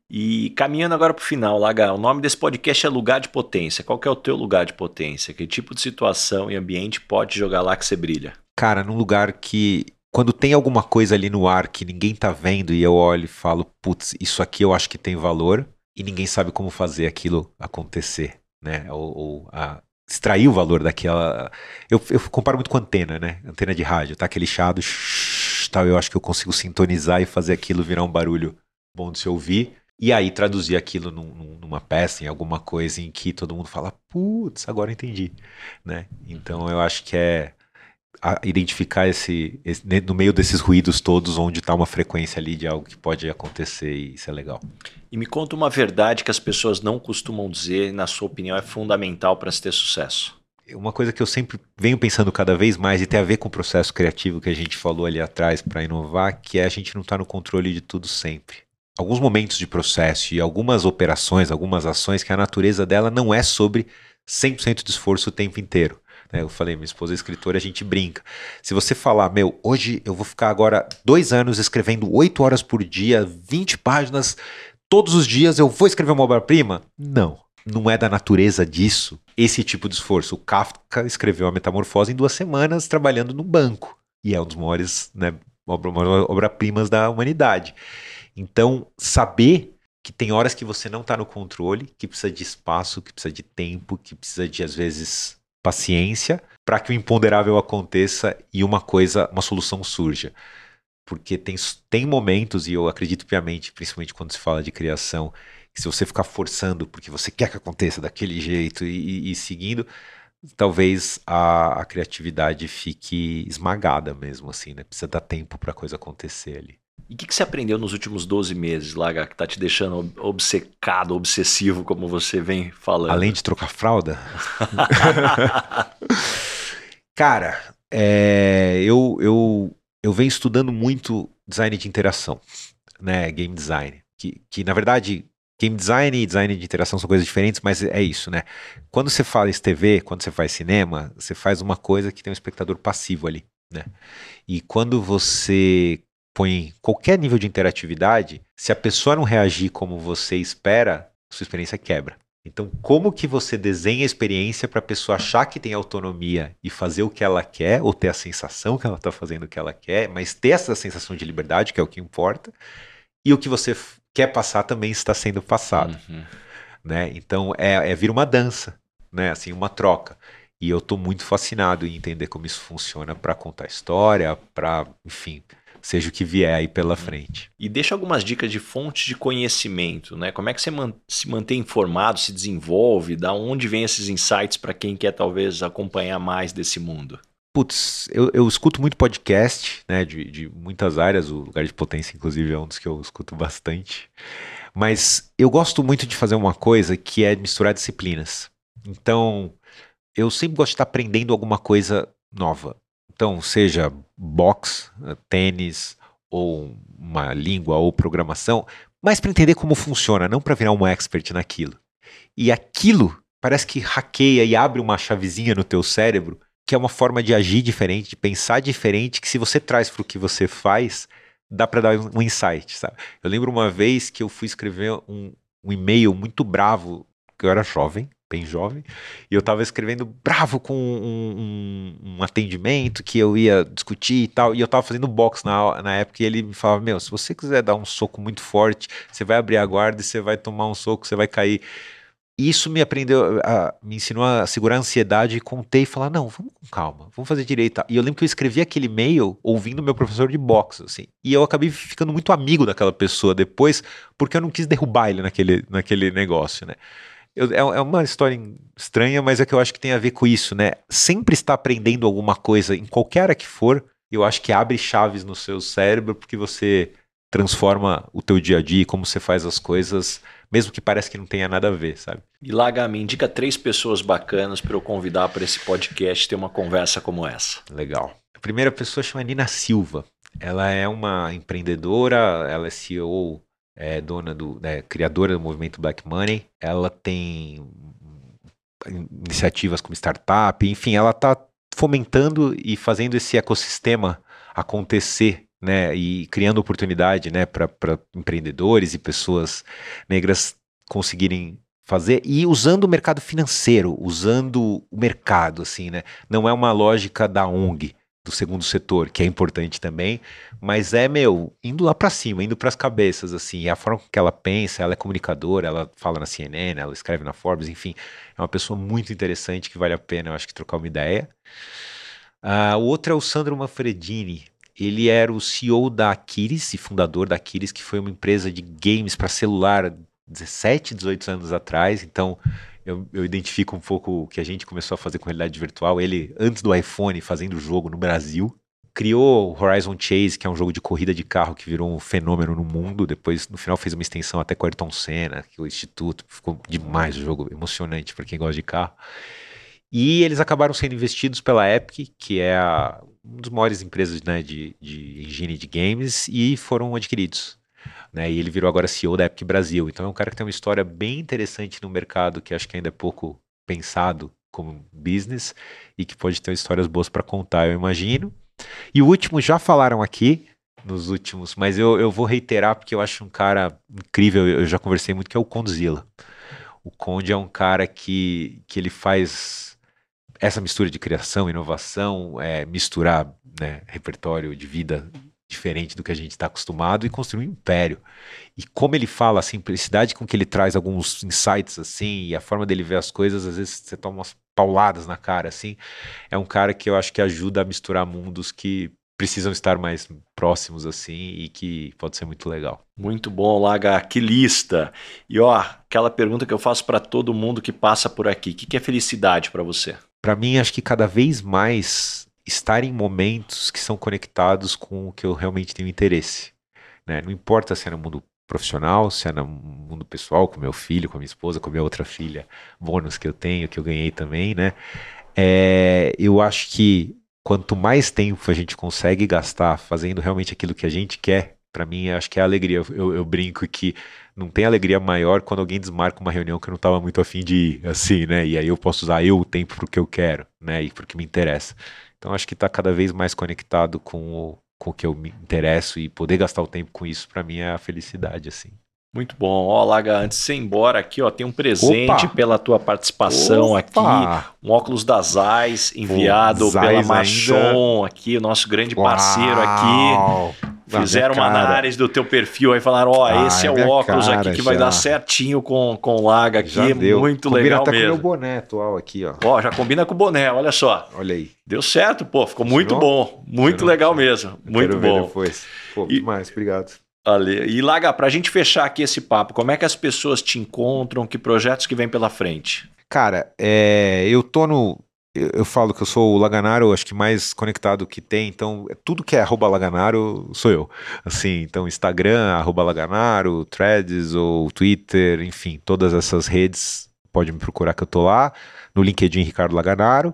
E caminhando agora para o final, Laga, o nome desse podcast é Lugar de Potência. Qual que é o teu lugar de potência? Que tipo de situação e ambiente pode jogar lá que você brilha? Cara, num lugar que quando tem alguma coisa ali no ar que ninguém tá vendo e eu olho e falo, putz, isso aqui eu acho que tem valor e ninguém sabe como fazer aquilo acontecer né? Ou, ou a, extrair o valor daquela. Eu, eu, comparo muito com antena, né? Antena de rádio, tá aquele chiado, shh, tal. Eu acho que eu consigo sintonizar e fazer aquilo virar um barulho bom de se ouvir. E aí traduzir aquilo num, numa peça, em alguma coisa em que todo mundo fala, putz, agora entendi, né? Então eu acho que é identificar esse, esse, no meio desses ruídos todos onde está uma frequência ali de algo que pode acontecer e isso é legal. E me conta uma verdade que as pessoas não costumam dizer, e na sua opinião é fundamental para se ter sucesso. Uma coisa que eu sempre venho pensando cada vez mais e tem a ver com o processo criativo que a gente falou ali atrás para inovar, que é a gente não estar tá no controle de tudo sempre. Alguns momentos de processo e algumas operações, algumas ações que a natureza dela não é sobre 100% de esforço o tempo inteiro. Né? Eu falei, minha esposa é escritora, a gente brinca. Se você falar, meu, hoje eu vou ficar agora dois anos escrevendo oito horas por dia, 20 páginas, todos os dias eu vou escrever uma obra-prima? Não. Não é da natureza disso esse tipo de esforço. O Kafka escreveu a Metamorfose em duas semanas trabalhando no banco. E é um dos maiores né, obra-primas da humanidade. Então, saber que tem horas que você não está no controle, que precisa de espaço, que precisa de tempo, que precisa de, às vezes, paciência para que o imponderável aconteça e uma coisa, uma solução surja. Porque tem, tem momentos, e eu acredito piamente, principalmente quando se fala de criação, que se você ficar forçando porque você quer que aconteça daquele jeito e, e seguindo, talvez a, a, criatividade fique esmagada mesmo, assim, né? Precisa dar tempo para a coisa acontecer ali. E o que, que, você aprendeu nos últimos 12 meses, Laga, que tá te deixando obcecado, obsessivo, como você vem falando? Além de trocar fralda? (laughs) Cara, é, eu, eu, eu venho estudando muito design de interação, né? Game design. Que, que na verdade, game design e design de interação são coisas diferentes, mas é isso, né? Quando você em TV, quando você faz cinema, você faz uma coisa que tem um espectador passivo ali, né? E quando você põe qualquer nível de interatividade, se a pessoa não reagir como você espera, sua experiência quebra. Então, como que você desenha a experiência para a pessoa achar que tem autonomia e fazer o que ela quer, ou ter a sensação que ela está fazendo o que ela quer, mas ter essa sensação de liberdade, que é o que importa, e o que você quer passar também está sendo passado. Uhum. Né? Então, é, é vir uma dança, né? assim, uma troca. E eu estou muito fascinado em entender como isso funciona para contar história, para, enfim, seja o que vier aí pela uhum. frente. E deixa algumas dicas de fontes de conhecimento, né? Como é que você se mantém informado, se desenvolve, da onde vem esses insights para quem quer talvez acompanhar mais desse mundo? Putz, eu, eu escuto muito podcast, né, de, de muitas áreas, o Lugar de Potência, inclusive, é um dos que eu escuto bastante. Mas eu gosto muito de fazer uma coisa que é misturar disciplinas. Então, eu sempre gosto de estar aprendendo alguma coisa nova. Então, seja box, eh, tênis, ou uma língua ou programação, mas para entender como funciona, não para virar um expert naquilo. E aquilo parece que hackeia e abre uma chavezinha no teu cérebro, que é uma forma de agir diferente, de pensar diferente, que se você traz para o que você faz, dá para dar um insight, sabe? Eu lembro uma vez que eu fui escrever um, um e-mail muito bravo, que eu era jovem, bem jovem, e eu estava escrevendo bravo com um, um, um, atendimento que eu ia discutir e tal, e eu estava fazendo box na, na época, e ele me falava, meu, se você quiser dar um soco muito forte, você vai abrir a guarda e você vai tomar um soco, você vai cair. Isso me aprendeu, a, me ensinou a segurar a ansiedade contei e falar, não, vamos com calma, vamos fazer direito. E eu lembro que eu escrevi aquele e-mail ouvindo meu professor de boxe, assim, e eu acabei ficando muito amigo daquela pessoa depois, porque eu não quis derrubar ele naquele, naquele negócio, né. Eu, é, é, uma história estranha, mas é que eu acho que tem a ver com isso, né? Sempre estar aprendendo alguma coisa, em qualquer área que for, eu acho que abre chaves no seu cérebro, porque você transforma o teu dia a dia, como você faz as coisas, mesmo que pareça que não tenha nada a ver, sabe? E Laga, me indica três pessoas bacanas para eu convidar para esse podcast ter uma conversa como essa. Legal. A primeira pessoa chama Nina Silva. Ela é uma empreendedora, ela é CEO é dona do, né, criadora do movimento Black Money. Ela tem iniciativas como startup, enfim, ela está fomentando e fazendo esse ecossistema acontecer, né, e criando oportunidade, né, para empreendedores e pessoas negras conseguirem fazer e usando o mercado financeiro, usando o mercado, assim, né? Não é uma lógica da ONG, do segundo setor, que é importante também, mas é, meu, indo lá para cima, indo para as cabeças, assim, é a forma que ela pensa, ela é comunicadora, ela fala na CNN, ela escreve na Forbes, enfim, é uma pessoa muito interessante que vale a pena, eu acho que trocar uma ideia. Uh, o outro é o Sandro Manfredini, ele era o CEO da Aquiris e fundador da Aquiris, que foi uma empresa de games para celular 17, 18 anos atrás. Então, eu, eu, identifico um pouco o que a gente começou a fazer com realidade virtual. Ele, antes do iPhone, fazendo o jogo no Brasil. Criou o Horizon Chase, que é um jogo de corrida de carro que virou um fenômeno no mundo. Depois, no final, fez uma extensão até com Ayrton Senna, que o Instituto. Ficou demais o jogo, emocionante para quem gosta de carro. E eles acabaram sendo investidos pela Epic, que é a, uma das maiores empresas né, de, de engine de games, e foram adquiridos. Né, e ele virou agora CEO da Epic Brasil. Então é um cara que tem uma história bem interessante no mercado, que acho que ainda é pouco pensado como business, e que pode ter histórias boas para contar, eu imagino. E o último, já falaram aqui, nos últimos, mas eu, eu vou reiterar porque eu acho um cara incrível, eu já conversei muito, que é o Condzilla. O Conde é um cara que, que ele faz essa mistura de criação, inovação, é, misturar né, repertório de vida diferente do que a gente está acostumado e construir um império. E como ele fala, a simplicidade com que ele traz alguns insights assim, e a forma dele ver as coisas, às vezes você toma umas pauladas na cara assim. É um cara que eu acho que ajuda a misturar mundos que precisam estar mais próximos assim e que pode ser muito legal. Muito bom, Laga, que lista. E ó, aquela pergunta que eu faço para todo mundo que passa por aqui, o que, que é felicidade para você? para mim, acho que cada vez mais estar em momentos que são conectados com o que eu realmente tenho interesse. Né? Não importa se é no mundo profissional, se é no mundo pessoal, com meu filho, com minha esposa, com minha outra filha, bônus que eu tenho, que eu ganhei também, né? É, eu acho que quanto mais tempo a gente consegue gastar fazendo realmente aquilo que a gente quer, para mim, acho que é alegria. Eu, eu, brinco que não tem alegria maior quando alguém desmarca uma reunião que eu não estava muito afim de ir, assim, né? E aí eu posso usar eu o tempo para o que eu quero, né? E para o que me interessa. Então acho que está cada vez mais conectado com o, com o que eu me interesso e poder gastar o tempo com isso, para mim é a felicidade, assim. Muito bom. Ó, Laga, antes de você ir embora aqui, ó, tem um presente Opa. pela tua participação Opa. aqui. Um óculos da Zeiss enviado Pô, pela Machon ainda. aqui, o nosso grande parceiro Uau. aqui. Fizeram uma análise do teu perfil aí, falaram: Ó, oh, ah, esse é, é o óculos aqui que já. vai dar certinho com, com o Laga aqui. Já deu. Muito combina legal até mesmo. com o meu boné atual aqui, ó. Ó, já combina com o boné, olha só. Olha aí. Deu certo, pô. Ficou muito bom. Muito legal mesmo. Muito bom. depois. Pô, e, demais, obrigado. Ali. E Laga, pra gente fechar aqui esse papo, como é que as pessoas te encontram? Que projetos que vem pela frente? Cara, é, eu tô no eu, eu, falo que eu sou o Laganaro, acho que mais conectado que tem, então tudo que é arroba Laganaro sou eu. Assim, então Instagram, arroba Laganaro, Threads ou Twitter, enfim, todas essas redes, pode me procurar que eu tô lá. No LinkedIn, Ricardo Laganaro.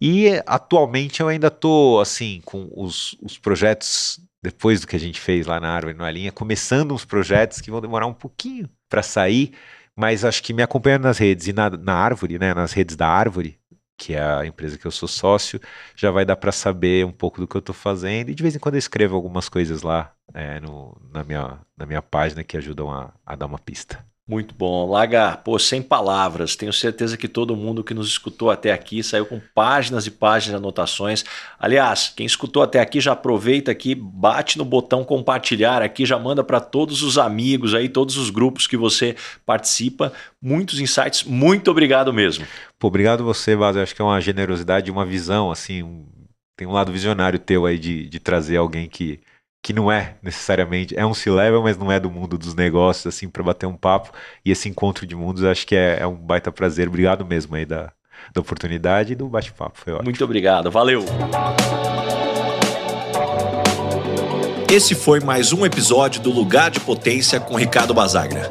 E atualmente eu ainda tô, assim, com os, os projetos, depois do que a gente fez lá na Árvore, na linha, começando uns projetos que vão demorar um pouquinho para sair, mas acho que me acompanhando nas redes e na, na Árvore, né, nas redes da Árvore, que é a empresa que eu sou sócio, já vai dar para saber um pouco do que eu estou fazendo. E de vez em quando eu escrevo algumas coisas lá é, no, na, minha, na minha página que ajudam a, a dar uma pista. Muito bom. Laga, pô, sem palavras. Tenho certeza que todo mundo que nos escutou até aqui saiu com páginas e páginas de anotações. Aliás, quem escutou até aqui já aproveita aqui, bate no botão compartilhar aqui, já manda para todos os amigos aí, todos os grupos que você participa. Muitos insights. Muito obrigado mesmo. Pô, obrigado você, Vaz. acho que é uma generosidade, uma visão, assim, um... tem um lado visionário teu aí de, de trazer alguém que que não é necessariamente, é um C-level, mas não é do mundo dos negócios, assim, para bater um papo. E esse encontro de mundos acho que é, é um baita prazer. Obrigado mesmo aí da, da oportunidade e do bate-papo. Foi ótimo. Muito obrigado, valeu. Esse foi mais um episódio do Lugar de Potência com Ricardo Basagra.